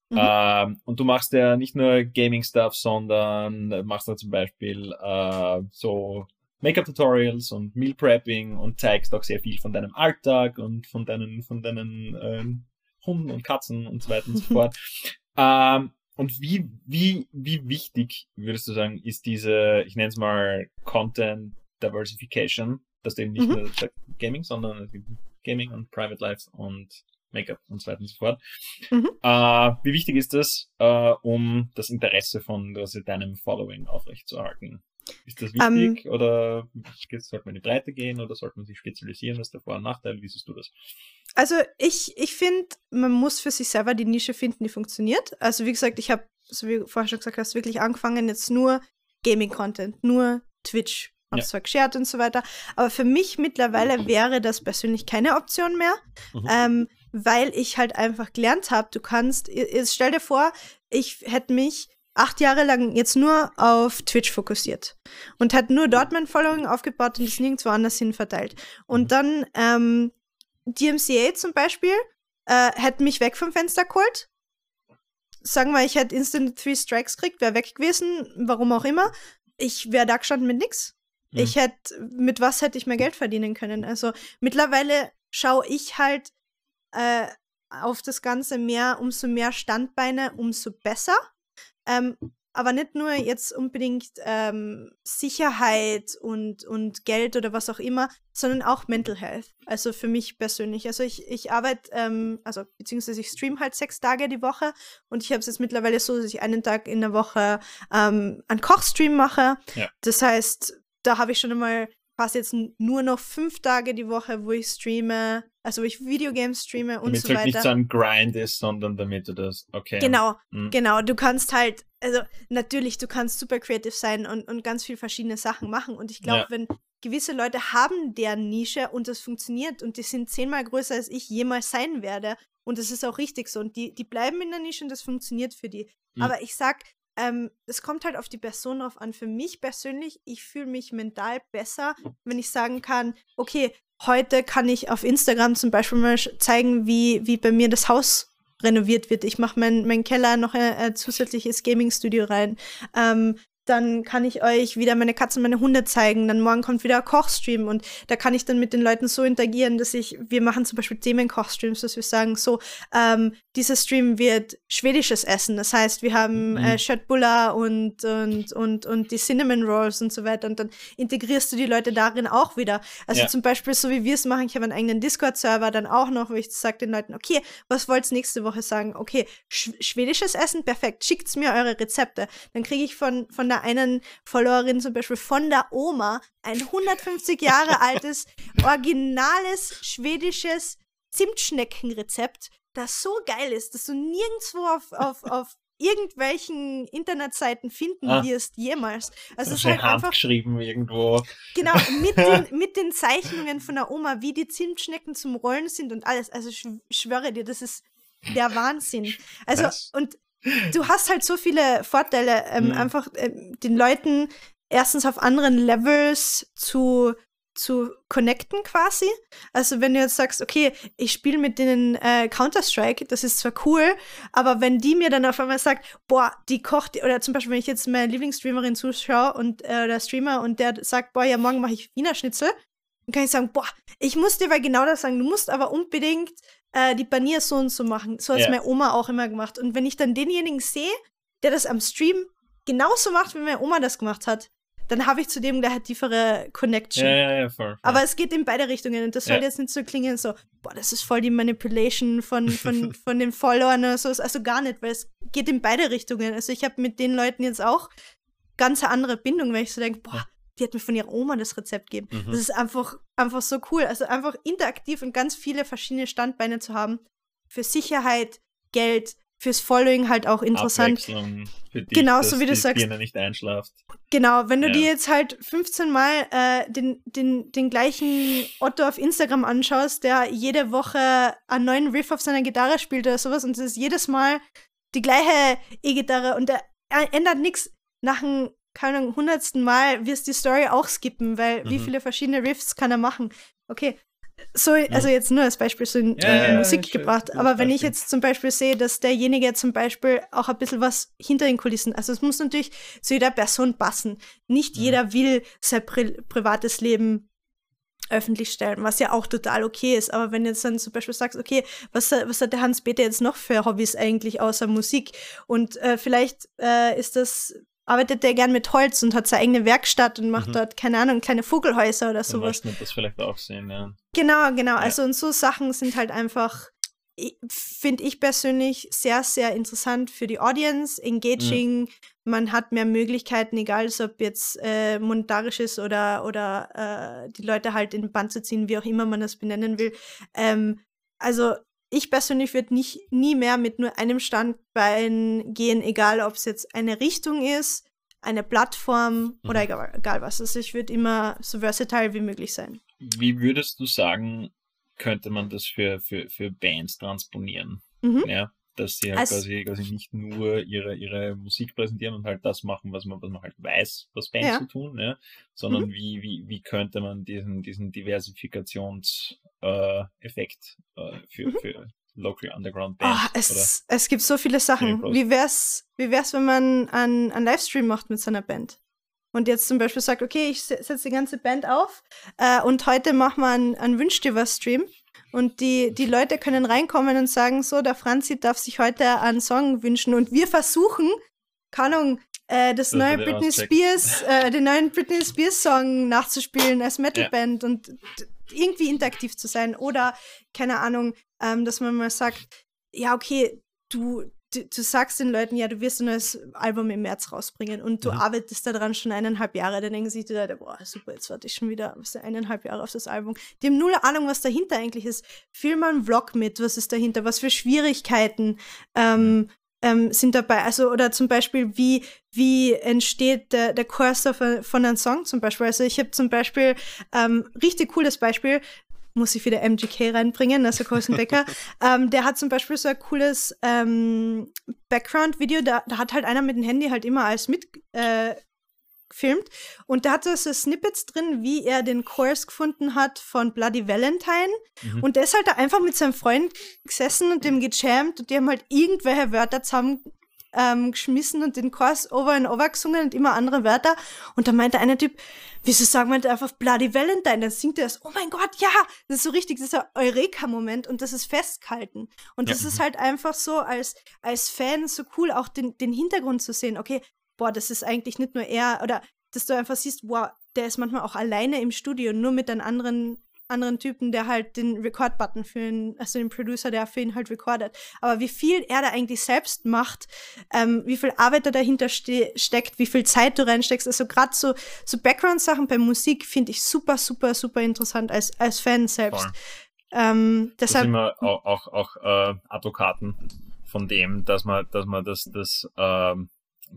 Mhm. Ähm, und du machst ja nicht nur Gaming-Stuff, sondern machst da zum Beispiel äh, so Make-up-Tutorials und Meal Prepping und zeigst auch sehr viel von deinem Alltag und von deinen, von deinen ähm, Hunden und Katzen und so weiter und so fort. Ähm, und wie, wie, wie wichtig, würdest du sagen, ist diese, ich nenne es mal Content Diversification, dass du eben nicht mhm. nur Gaming, sondern Gaming und Private Life und Make-up und so weiter und so fort. Mhm. Äh, wie wichtig ist das, äh, um das Interesse von also deinem Following aufrechtzuerhalten? Ist das wichtig um, ähm. oder sollte man in die Breite gehen oder sollte man sich spezialisieren? Was ist der Vor- und Nachteil? Wie siehst du das? Also ich, ich finde, man muss für sich selber die Nische finden, die funktioniert. Also wie gesagt, ich habe, so wie du vorher schon gesagt hast, wirklich angefangen jetzt nur Gaming-Content, nur Twitch, habe ja. zwar geshared und so weiter, aber für mich mittlerweile wäre das persönlich keine Option mehr, mhm. ähm, weil ich halt einfach gelernt habe, du kannst, stell dir vor, ich hätte mich acht Jahre lang jetzt nur auf Twitch fokussiert und hat nur dort mein Following aufgebaut und es nirgendwo anders hin verteilt. Und mhm. dann ähm, DMCA zum Beispiel äh, hat mich weg vom Fenster geholt sagen wir, ich hätte Instant Three Strikes gekriegt, wäre weg gewesen, warum auch immer. Ich wäre da gestanden mit nix. Mhm. Ich hätte, mit was hätte ich mehr Geld verdienen können? Also mittlerweile schaue ich halt äh, auf das Ganze mehr, umso mehr Standbeine, umso besser. Ähm, aber nicht nur jetzt unbedingt ähm, Sicherheit und, und Geld oder was auch immer, sondern auch Mental Health. Also für mich persönlich. Also ich, ich arbeite, ähm, also beziehungsweise ich stream halt sechs Tage die Woche und ich habe es jetzt mittlerweile so, dass ich einen Tag in der Woche ähm, einen Kochstream mache. Ja. Das heißt, da habe ich schon einmal fast jetzt nur noch fünf Tage die Woche, wo ich streame, also wo ich Videogames streame und damit so weiter. Damit nicht so ein Grind ist, sondern damit du das, okay. Genau, mhm. genau. Du kannst halt, also natürlich, du kannst super creative sein und, und ganz viel verschiedene Sachen machen. Und ich glaube, ja. wenn gewisse Leute haben deren Nische und das funktioniert und die sind zehnmal größer als ich jemals sein werde. Und das ist auch richtig so. Und die, die bleiben in der Nische und das funktioniert für die. Mhm. Aber ich sag, ähm, es kommt halt auf die Person drauf an. Für mich persönlich, ich fühle mich mental besser, wenn ich sagen kann, okay, heute kann ich auf Instagram zum Beispiel mal zeigen, wie, wie bei mir das Haus renoviert wird. Ich mache meinen mein Keller noch ein, ein zusätzliches Gaming-Studio rein. Ähm, dann kann ich euch wieder meine Katzen, meine Hunde zeigen. Dann morgen kommt wieder ein Kochstream und da kann ich dann mit den Leuten so interagieren, dass ich, wir machen zum Beispiel Themenkochstreams, dass wir sagen, so, ähm, dieser Stream wird schwedisches Essen. Das heißt, wir haben mhm. äh, Schöttbullar und, und, und, und die Cinnamon Rolls und so weiter und dann integrierst du die Leute darin auch wieder. Also ja. zum Beispiel, so wie wir es machen, ich habe einen eigenen Discord-Server dann auch noch, wo ich sage den Leuten, okay, was wollt ihr nächste Woche sagen? Okay, sch schwedisches Essen, perfekt, schickt mir eure Rezepte. Dann kriege ich von, von der der einen Followerin zum Beispiel von der Oma ein 150 Jahre altes, originales schwedisches Zimtschneckenrezept, das so geil ist, dass du nirgendwo auf, auf, auf irgendwelchen Internetseiten finden ah, wirst jemals. Also es ist halt einfach geschrieben irgendwo. Genau, mit den, mit den Zeichnungen von der Oma, wie die Zimtschnecken zum Rollen sind und alles. Also ich schwöre dir, das ist der Wahnsinn. Also Was? und du hast halt so viele Vorteile, ähm, mhm. einfach äh, den Leuten erstens auf anderen Levels zu zu connecten quasi. Also wenn du jetzt sagst, okay, ich spiele mit denen äh, Counter-Strike, das ist zwar cool, aber wenn die mir dann auf einmal sagt, boah, die kocht, oder zum Beispiel, wenn ich jetzt meine Lieblingsstreamerin zuschaue und äh, der Streamer und der sagt, boah, ja, morgen mache ich Wiener Schnitzel, dann kann ich sagen, boah, ich muss dir weil genau das sagen, du musst aber unbedingt äh, die Panier so und so machen. So hat ja. meine Oma auch immer gemacht. Und wenn ich dann denjenigen sehe, der das am Stream genauso macht, wie meine Oma das gemacht hat, dann habe ich zu dem gleich eine tiefere Connection. Ja, ja, ja, voll, voll. Aber es geht in beide Richtungen und das soll ja. jetzt nicht so klingen, so, boah, das ist voll die Manipulation von, von, von den Followern oder so. Also gar nicht, weil es geht in beide Richtungen. Also ich habe mit den Leuten jetzt auch ganz andere Bindung, wenn ich so denke, boah, die hat mir von ihrer Oma das Rezept gegeben. Mhm. Das ist einfach, einfach so cool. Also einfach interaktiv und ganz viele verschiedene Standbeine zu haben. Für Sicherheit, Geld, fürs Following halt auch interessant. Für dich, genau, so wie du sagst. Birne nicht einschlaft. Genau, wenn du ja. dir jetzt halt 15 Mal äh, den, den, den gleichen Otto auf Instagram anschaust, der jede Woche einen neuen Riff auf seiner Gitarre spielt oder sowas und es ist jedes Mal die gleiche E-Gitarre und der ändert nichts nach einem keine Ahnung, hundertsten Mal wirst die Story auch skippen, weil mhm. wie viele verschiedene Riffs kann er machen? Okay. So, also jetzt nur als Beispiel so in, ja, in Musik ja, gebracht. Aber wenn ich jetzt zum Beispiel sehe, dass derjenige zum Beispiel auch ein bisschen was hinter den Kulissen, also es muss natürlich zu jeder Person passen. Nicht mhm. jeder will sein pri privates Leben öffentlich stellen, was ja auch total okay ist. Aber wenn du jetzt dann zum Beispiel sagst, okay, was, was hat der Hans-Peter jetzt noch für Hobbys eigentlich außer Musik? Und äh, vielleicht äh, ist das arbeitet der gern mit Holz und hat seine eigene Werkstatt und macht mhm. dort, keine Ahnung, kleine Vogelhäuser oder sowas. Dann das vielleicht auch sehen, ja. Genau, genau. Ja. Also und so Sachen sind halt einfach, finde ich persönlich sehr, sehr interessant für die Audience, engaging. Mhm. Man hat mehr Möglichkeiten, egal ob jetzt äh, monetarisch ist oder, oder äh, die Leute halt in den Band zu ziehen, wie auch immer man das benennen will. Ähm, also ich persönlich würde nicht nie mehr mit nur einem Standbein gehen, egal ob es jetzt eine Richtung ist, eine Plattform mhm. oder egal, egal was. Also ich würde immer so versatile wie möglich sein. Wie würdest du sagen, könnte man das für, für, für Bands transponieren? Mhm. Ja, dass sie halt also, quasi, quasi nicht nur ihre, ihre Musik präsentieren und halt das machen, was man, was man halt weiß, was Bands ja. zu tun, ja, sondern mhm. wie, wie, wie könnte man diesen, diesen Diversifikationseffekt äh, äh, für, für Local Underground Band. Oh, es, es gibt so viele Sachen. Wie wär's, wie wär's, wenn man einen, einen Livestream macht mit seiner Band? Und jetzt zum Beispiel sagt, okay, ich setze die ganze Band auf äh, und heute machen wir einen, einen Wünsch dir was Stream. Und die, die Leute können reinkommen und sagen, so, der Franzi darf sich heute einen Song wünschen. Und wir versuchen, keine Ahnung, äh, das, das neue Britney Spears, äh, den neuen Britney Spears Song nachzuspielen als Metalband ja. und irgendwie interaktiv zu sein. Oder, keine Ahnung, ähm, dass man mal sagt, ja, okay, du, du, du, sagst den Leuten, ja, du wirst ein neues Album im März rausbringen und du mhm. arbeitest daran schon eineinhalb Jahre, dann denken sich die Leute, boah, super, jetzt warte ich schon wieder eineinhalb Jahre auf das Album. Die haben null Ahnung, was dahinter eigentlich ist. Film mal einen Vlog mit, was ist dahinter, was für Schwierigkeiten ähm, mhm. Ähm, sind dabei. Also, oder zum Beispiel, wie, wie entsteht der, der von, von einem Song zum Beispiel. Also ich habe zum Beispiel ähm, richtig cooles Beispiel, muss ich wieder MGK reinbringen, also Colson Becker. ähm, der hat zum Beispiel so ein cooles ähm, Background-Video, da, da, hat halt einer mit dem Handy halt immer alles mit äh, gefilmt und da hatte so Snippets drin, wie er den Chorus gefunden hat von Bloody Valentine mhm. und der ist halt da einfach mit seinem Freund gesessen und dem gejammt und die haben halt irgendwelche Wörter zusammen ähm, geschmissen und den Chorus over and over gesungen und immer andere Wörter. Und da meinte einer Typ, wieso sagen wir einfach Bloody Valentine? Dann singt er das, oh mein Gott, ja! Das ist so richtig, das ist ein Eureka-Moment und das ist festgehalten. Und das ja. ist halt einfach so als, als Fan so cool, auch den, den Hintergrund zu sehen. Okay, boah, das ist eigentlich nicht nur er, oder dass du einfach siehst, wow, der ist manchmal auch alleine im Studio, nur mit einem anderen anderen Typen, der halt den Record-Button für ihn, also den Producer, der für ihn halt recordet. Aber wie viel er da eigentlich selbst macht, ähm, wie viel Arbeit da dahinter ste steckt, wie viel Zeit du reinsteckst, also gerade so, so Background-Sachen bei Musik finde ich super, super, super interessant als, als Fan selbst. Ähm, deshalb, das sind wir auch, auch, auch äh, Advokaten von dem, dass man, dass man das, das ähm,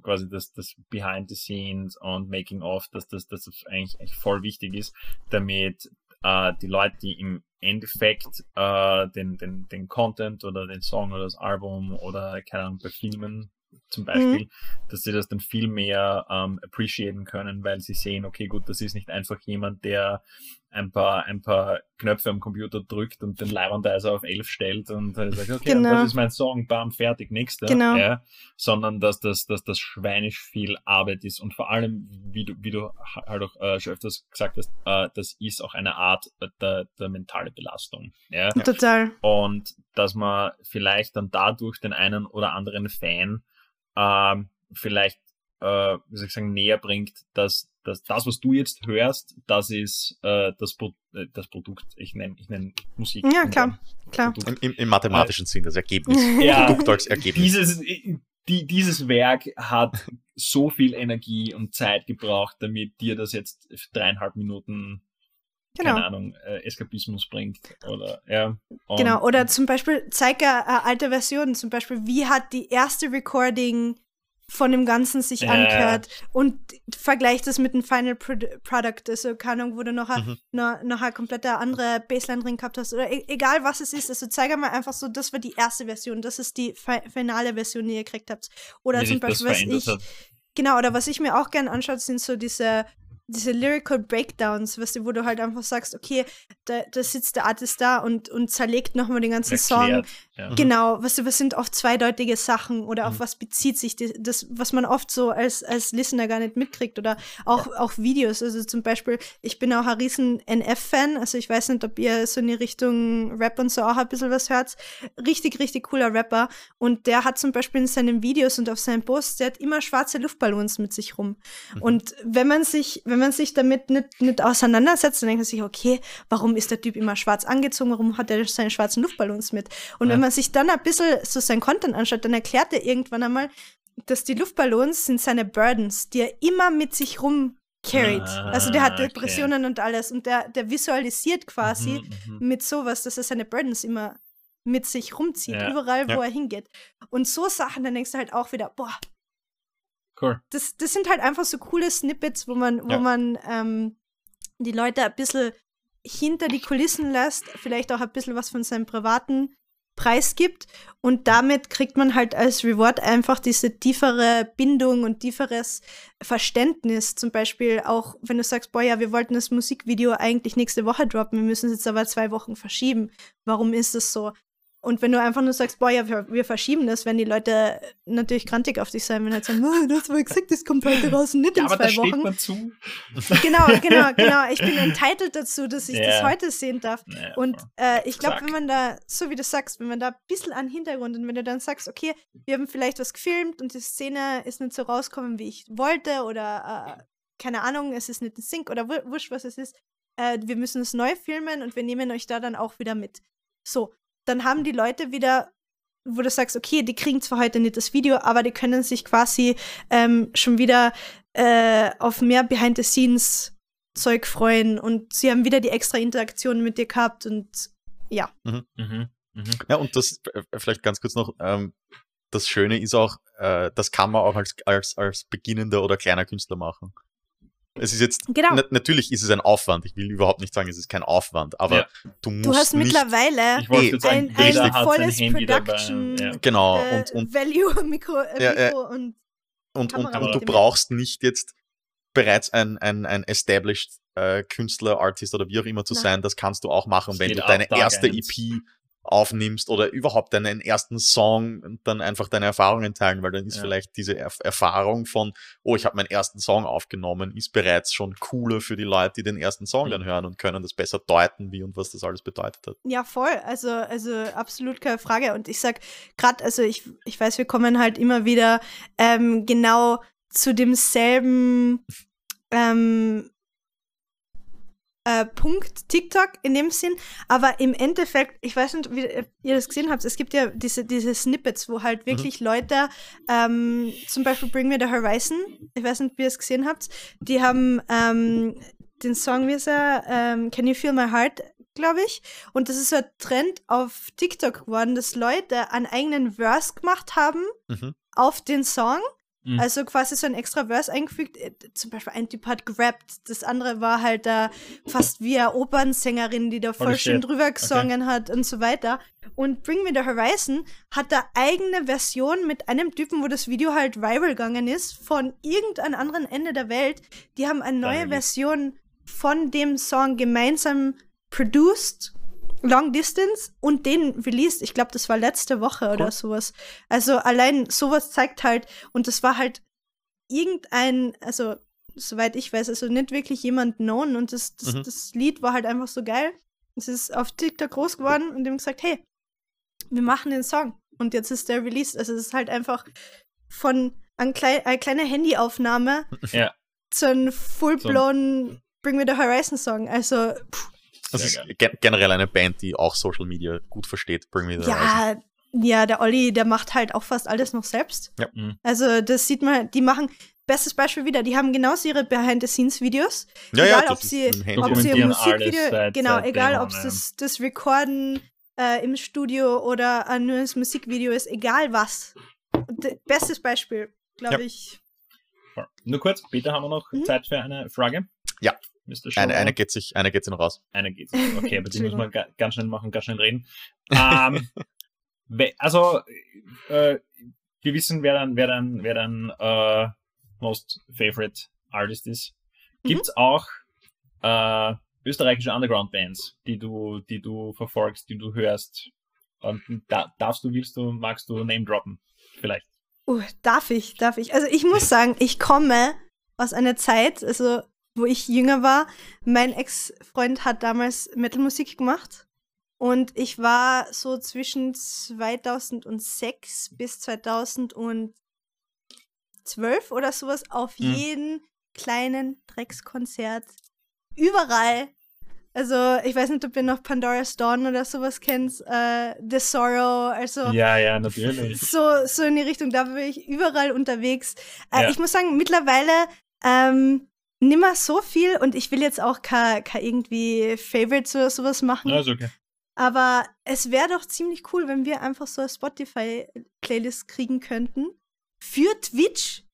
quasi das, das Behind the Scenes und Making of, dass das, dass das eigentlich, eigentlich voll wichtig ist, damit äh, die Leute, die im Endeffekt äh, den, den, den Content oder den Song oder das Album oder keine Ahnung, bei Filmen zum Beispiel, mhm. dass sie das dann viel mehr ähm, appreciaten können, weil sie sehen, okay, gut, das ist nicht einfach jemand, der ein paar, ein paar Knöpfe am Computer drückt und den Leibandizer auf 11 stellt und äh, sagt, okay, genau. das ist mein Song, bam, fertig, nächster. Genau. Ja, sondern dass das, dass das schweinisch viel Arbeit ist und vor allem, wie du, wie du halt auch äh, schon öfters gesagt hast, äh, das ist auch eine Art der, der mentale Belastung. Ja? Total. Und dass man vielleicht dann dadurch den einen oder anderen Fan ähm, vielleicht, äh, wie soll ich sagen, näher bringt, dass, dass das, was du jetzt hörst, das ist äh, das, Pro äh, das Produkt, ich nenne ich nenn Musik. Ja, klar, klar. Im, Im, mathematischen äh, Sinn, das Ergebnis. ja, Produkt als Ergebnis. Dieses, die, dieses Werk hat so viel Energie und Zeit gebraucht, damit dir das jetzt dreieinhalb Minuten genau. keine Ahnung, äh, Eskapismus bringt. Oder, ja. Genau, oder zum Beispiel, zeig eine äh, alte Version, zum Beispiel, wie hat die erste Recording von dem Ganzen sich ja. angehört und vergleicht das mit dem Final Pro Product, also keine Ahnung, wo du noch, mhm. noch, noch eine komplette andere Baseline drin gehabt hast oder e egal was es ist, also zeig mal einfach so, das war die erste Version, das ist die fi finale Version, die ihr gekriegt habt. Oder Wie zum Beispiel, was ich, hat. genau, oder was ich mir auch gerne anschaue, sind so diese diese Lyrical Breakdowns, weißt du, wo du halt einfach sagst, okay, da, da sitzt der Artist da und, und zerlegt nochmal den ganzen Erklärt, Song. Ja. Genau, du, was sind oft zweideutige Sachen oder auf mhm. was bezieht sich die, das, was man oft so als, als Listener gar nicht mitkriegt oder auch, ja. auch Videos. Also zum Beispiel, ich bin auch ein riesen NF-Fan, also ich weiß nicht, ob ihr so in die Richtung Rap und so auch ein bisschen was hört. Richtig, richtig cooler Rapper und der hat zum Beispiel in seinen Videos und auf seinen Posts, der hat immer schwarze Luftballons mit sich rum. Mhm. Und wenn man sich, wenn man sich damit nicht, nicht auseinandersetzt, dann denkt man sich, okay, warum ist der Typ immer schwarz angezogen, warum hat er seine schwarzen Luftballons mit? Und ja. wenn man sich dann ein bisschen so sein Content anschaut, dann erklärt er irgendwann einmal, dass die Luftballons sind seine Burdens, die er immer mit sich rum carried. Ah, also der hat Depressionen okay. und alles und der, der visualisiert quasi mhm, mhm, mit sowas, dass er seine Burdens immer mit sich rumzieht, ja. überall, wo ja. er hingeht. Und so Sachen, dann denkst du halt auch wieder, boah, Cool. Das, das sind halt einfach so coole Snippets, wo man, wo ja. man ähm, die Leute ein bisschen hinter die Kulissen lässt, vielleicht auch ein bisschen was von seinem privaten Preis gibt und damit kriegt man halt als Reward einfach diese tiefere Bindung und tieferes Verständnis. Zum Beispiel auch, wenn du sagst, boah, ja, wir wollten das Musikvideo eigentlich nächste Woche droppen, wir müssen es jetzt aber zwei Wochen verschieben. Warum ist das so? Und wenn du einfach nur sagst, boah, ja, wir, wir verschieben das, wenn die Leute natürlich grantig auf dich sein, wenn halt sagen, oh, das war gesagt, das kommt heute raus und nicht ja, in zwei aber Wochen. Man zu. Genau, genau, genau. Ich bin entitled dazu, dass ich yeah. das heute sehen darf. Yeah, und äh, ich glaube, wenn man da, so wie du sagst, wenn man da ein bisschen an Hintergrund und wenn du dann sagst, okay, wir haben vielleicht was gefilmt und die Szene ist nicht so rausgekommen, wie ich wollte oder äh, keine Ahnung, es ist nicht ein Sync oder wurscht, was es ist, äh, wir müssen es neu filmen und wir nehmen euch da dann auch wieder mit. So, dann haben die Leute wieder, wo du sagst, okay, die kriegen zwar heute nicht das Video, aber die können sich quasi ähm, schon wieder äh, auf mehr Behind-the-Scenes Zeug freuen und sie haben wieder die extra Interaktion mit dir gehabt und ja. Mhm. Mhm. Mhm. Ja, und das äh, vielleicht ganz kurz noch, ähm, das Schöne ist auch, äh, das kann man auch als, als, als beginnender oder kleiner Künstler machen. Es ist jetzt, genau. na, natürlich ist es ein Aufwand. Ich will überhaupt nicht sagen, es ist kein Aufwand, aber ja. du musst. Du hast nicht, mittlerweile eh, ein, ein, ein volles Production ja. genau, äh, und, und, Value Mikro, äh, ja, Mikro und, und, und, und, du brauchst nicht jetzt bereits ein, ein, ein established äh, Künstler, Artist oder wie auch immer zu Nein. sein. Das kannst du auch machen, wenn du deine erste EP aufnimmst oder überhaupt deinen ersten Song und dann einfach deine Erfahrungen teilen, weil dann ist ja. vielleicht diese Erf Erfahrung von, oh, ich habe meinen ersten Song aufgenommen, ist bereits schon cooler für die Leute, die den ersten Song mhm. dann hören und können das besser deuten, wie und was das alles bedeutet hat. Ja, voll. Also, also absolut keine Frage. Und ich sag gerade, also ich, ich weiß, wir kommen halt immer wieder ähm, genau zu demselben ähm, äh, Punkt TikTok in dem Sinn, aber im Endeffekt, ich weiß nicht, wie ihr das gesehen habt, es gibt ja diese, diese Snippets, wo halt wirklich mhm. Leute, ähm, zum Beispiel Bring Me the Horizon, ich weiß nicht, wie ihr es gesehen habt, die haben ähm, den Song, wie ist er, ähm, Can You Feel My Heart, glaube ich, und das ist so ein Trend auf TikTok geworden, dass Leute einen eigenen Verse gemacht haben mhm. auf den Song Mhm. Also quasi so ein extra Verse eingefügt. Äh, zum Beispiel ein Typ hat gerappt, das andere war halt da fast wie eine Opernsängerin, die da voll schön drüber gesungen okay. hat und so weiter. Und Bring Me the Horizon hat da eigene Version mit einem Typen, wo das Video halt viral gegangen ist, von irgendeinem anderen Ende der Welt. Die haben eine neue Version von dem Song gemeinsam produced Long Distance und den released. Ich glaube, das war letzte Woche cool. oder sowas. Also allein sowas zeigt halt, und das war halt irgendein, also soweit ich weiß, also nicht wirklich jemand known und das, das, mhm. das Lied war halt einfach so geil. Es ist auf TikTok groß geworden und dem gesagt, hey, wir machen den Song. Und jetzt ist der released. Also es ist halt einfach von ein klei eine kleine Handyaufnahme ja. zu einem full-blown so. Bring Me the Horizon Song. Also pff, das ist ge generell eine Band, die auch Social Media gut versteht. Bring Me the ja, Horizon. Ja, der Olli, der macht halt auch fast alles noch selbst. Ja. Mhm. Also das sieht man, die machen, bestes Beispiel wieder, die haben genauso ihre Behind-the-Scenes-Videos. Ja, egal, ja, ob sie, ob sie ein Musikvideo, seit, genau, seit egal, ob es das, das Recorden äh, im Studio oder nur das Musikvideo ist, egal was. Bestes Beispiel, glaube ja. ich. Nur kurz, Peter, haben wir noch mhm. Zeit für eine Frage? Ja. Eine, eine geht sich, eine geht sich noch raus. Eine geht sich. Okay, aber die muss man ganz schnell machen, ganz schnell reden. Ähm, also, äh, wir wissen, wer dann, wer dann, wer dann äh, most favorite artist ist. Gibt's mhm. auch äh, österreichische Underground-Bands, die du, die du verfolgst, die du hörst? Und da, darfst du, willst du, magst du Name droppen? Vielleicht. Uh, darf ich, darf ich. Also ich muss sagen, ich komme aus einer Zeit, also wo ich jünger war. Mein Ex-Freund hat damals Metalmusik gemacht. Und ich war so zwischen 2006 bis 2012 oder sowas auf mhm. jeden kleinen Dreckskonzert. Überall. Also, ich weiß nicht, ob ihr noch Pandora's Dawn oder sowas kennt. Äh, The Sorrow, also. Ja, ja, natürlich. So, so in die Richtung, da bin ich überall unterwegs. Äh, ja. Ich muss sagen, mittlerweile ähm, nimmer so viel und ich will jetzt auch kein irgendwie Favorites oder sowas machen. Ja, ist okay. Aber es wäre doch ziemlich cool, wenn wir einfach so eine Spotify-Playlist kriegen könnten für Twitch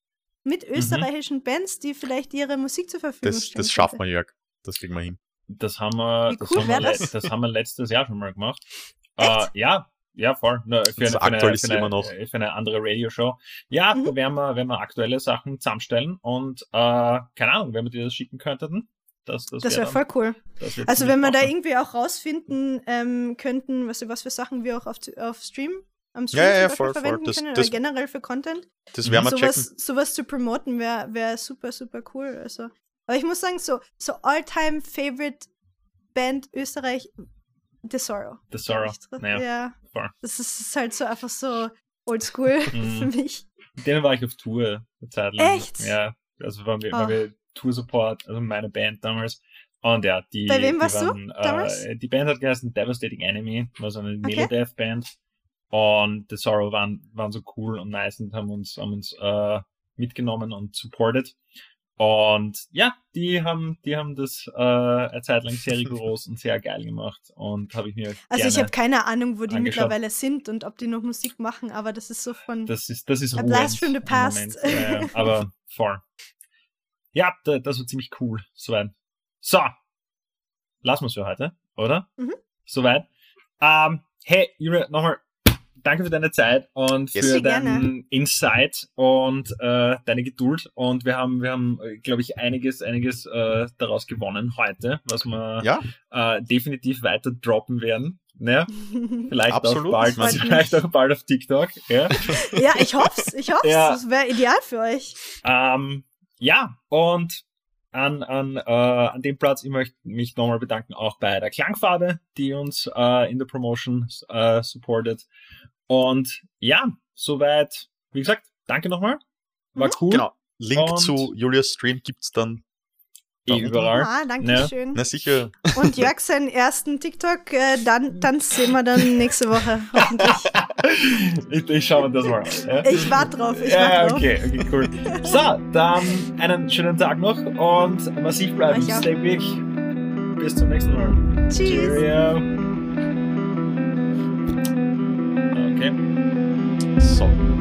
mit mhm. österreichischen mhm. Bands, die vielleicht ihre Musik zur Verfügung das, stellen. Das schafft man, Jörg. Das kriegen wir hin. Das haben wir, Wie cool das, haben wir das? das haben wir letztes Jahr schon mal gemacht. Äh, ja, ja, voll. Ne, für, das eine, für, eine, für, eine, noch. für eine andere Radioshow. Ja, mhm. da werden wir, werden wir aktuelle Sachen zusammenstellen und äh, keine Ahnung, wenn wir dir das schicken könnten, Das, das, das wäre wär voll cool. Also wenn wir da irgendwie auch rausfinden ähm, könnten, was, was für Sachen wir auch auf, auf Stream am Stream ja, ja, voll, verwenden voll. Das, können das, oder generell für Content. Das wäre mal sowas, checken. Sowas zu promoten wäre wär super, super cool. Also. Aber ich muss sagen, so, so all-time favorite Band Österreich, The Sorrow. The Sorrow, naja. Ja, voll. das ist halt so einfach so oldschool Mhm. für mich. Mit denen war ich auf Tour eine Zeit lang. Echt? Ja, also waren wir, Oh. waren wir Tour-Support, also meine Band damals. Und ja, die, Bei wem die warst du waren, damals? Äh, die Band hat geheißen Devastating Enemy, war so eine Okay. Melodeath-Band. Und The Sorrow waren, waren so cool und nice und haben uns, haben uns äh, mitgenommen und supported. Und ja, die haben, die haben das äh, eine Zeit lang sehr rigoros und sehr geil gemacht und habe ich mir Also ich habe keine Ahnung, wo die angeschaut. mittlerweile sind und ob die noch Musik machen, aber das ist so von. das ist, das ist A blast from the past. Ja, ja, aber voll. Ja, da, das war ziemlich cool. Soweit. So. Lassen wir es für heute, oder? Mhm. Soweit. Ähm, hey, Julia, nochmal danke für deine Zeit und Yes. für deinen Insight und äh, deine Geduld. Und wir haben, wir haben, glaube ich, einiges, einiges äh, daraus gewonnen heute, was wir Ja, äh, definitiv weiter droppen werden. Ne? Vielleicht Absolut, auch bald, das vielleicht auch bald auf TikTok. Ja. ja, ich hoff's, ich hoff's. Ja. Das wäre ideal für euch. Ähm, ja, und an, an, äh, an dem Platz, ich möchte mich nochmal bedanken, auch bei der Klangfarbe, die uns äh, in der Promotion äh, supportet. Und ja, soweit, wie gesagt, danke nochmal. War cool. genau. Link Und- zu Julias Stream gibt's dann. Eh Ja. überall. Ah, danke schön. Na sicher. Und Jörg seinen ersten TikTok, äh, dann, dann sehen wir dann nächste Woche, hoffentlich. ich, ich schaue mir das mal an. Ja? Ich warte drauf, ich ja, warte drauf. okay, okay, cool. So, dann einen schönen Tag noch und massiv bleiben. Stay big. Bis zum nächsten Mal. Tschüss. Cheerio. Okay. So.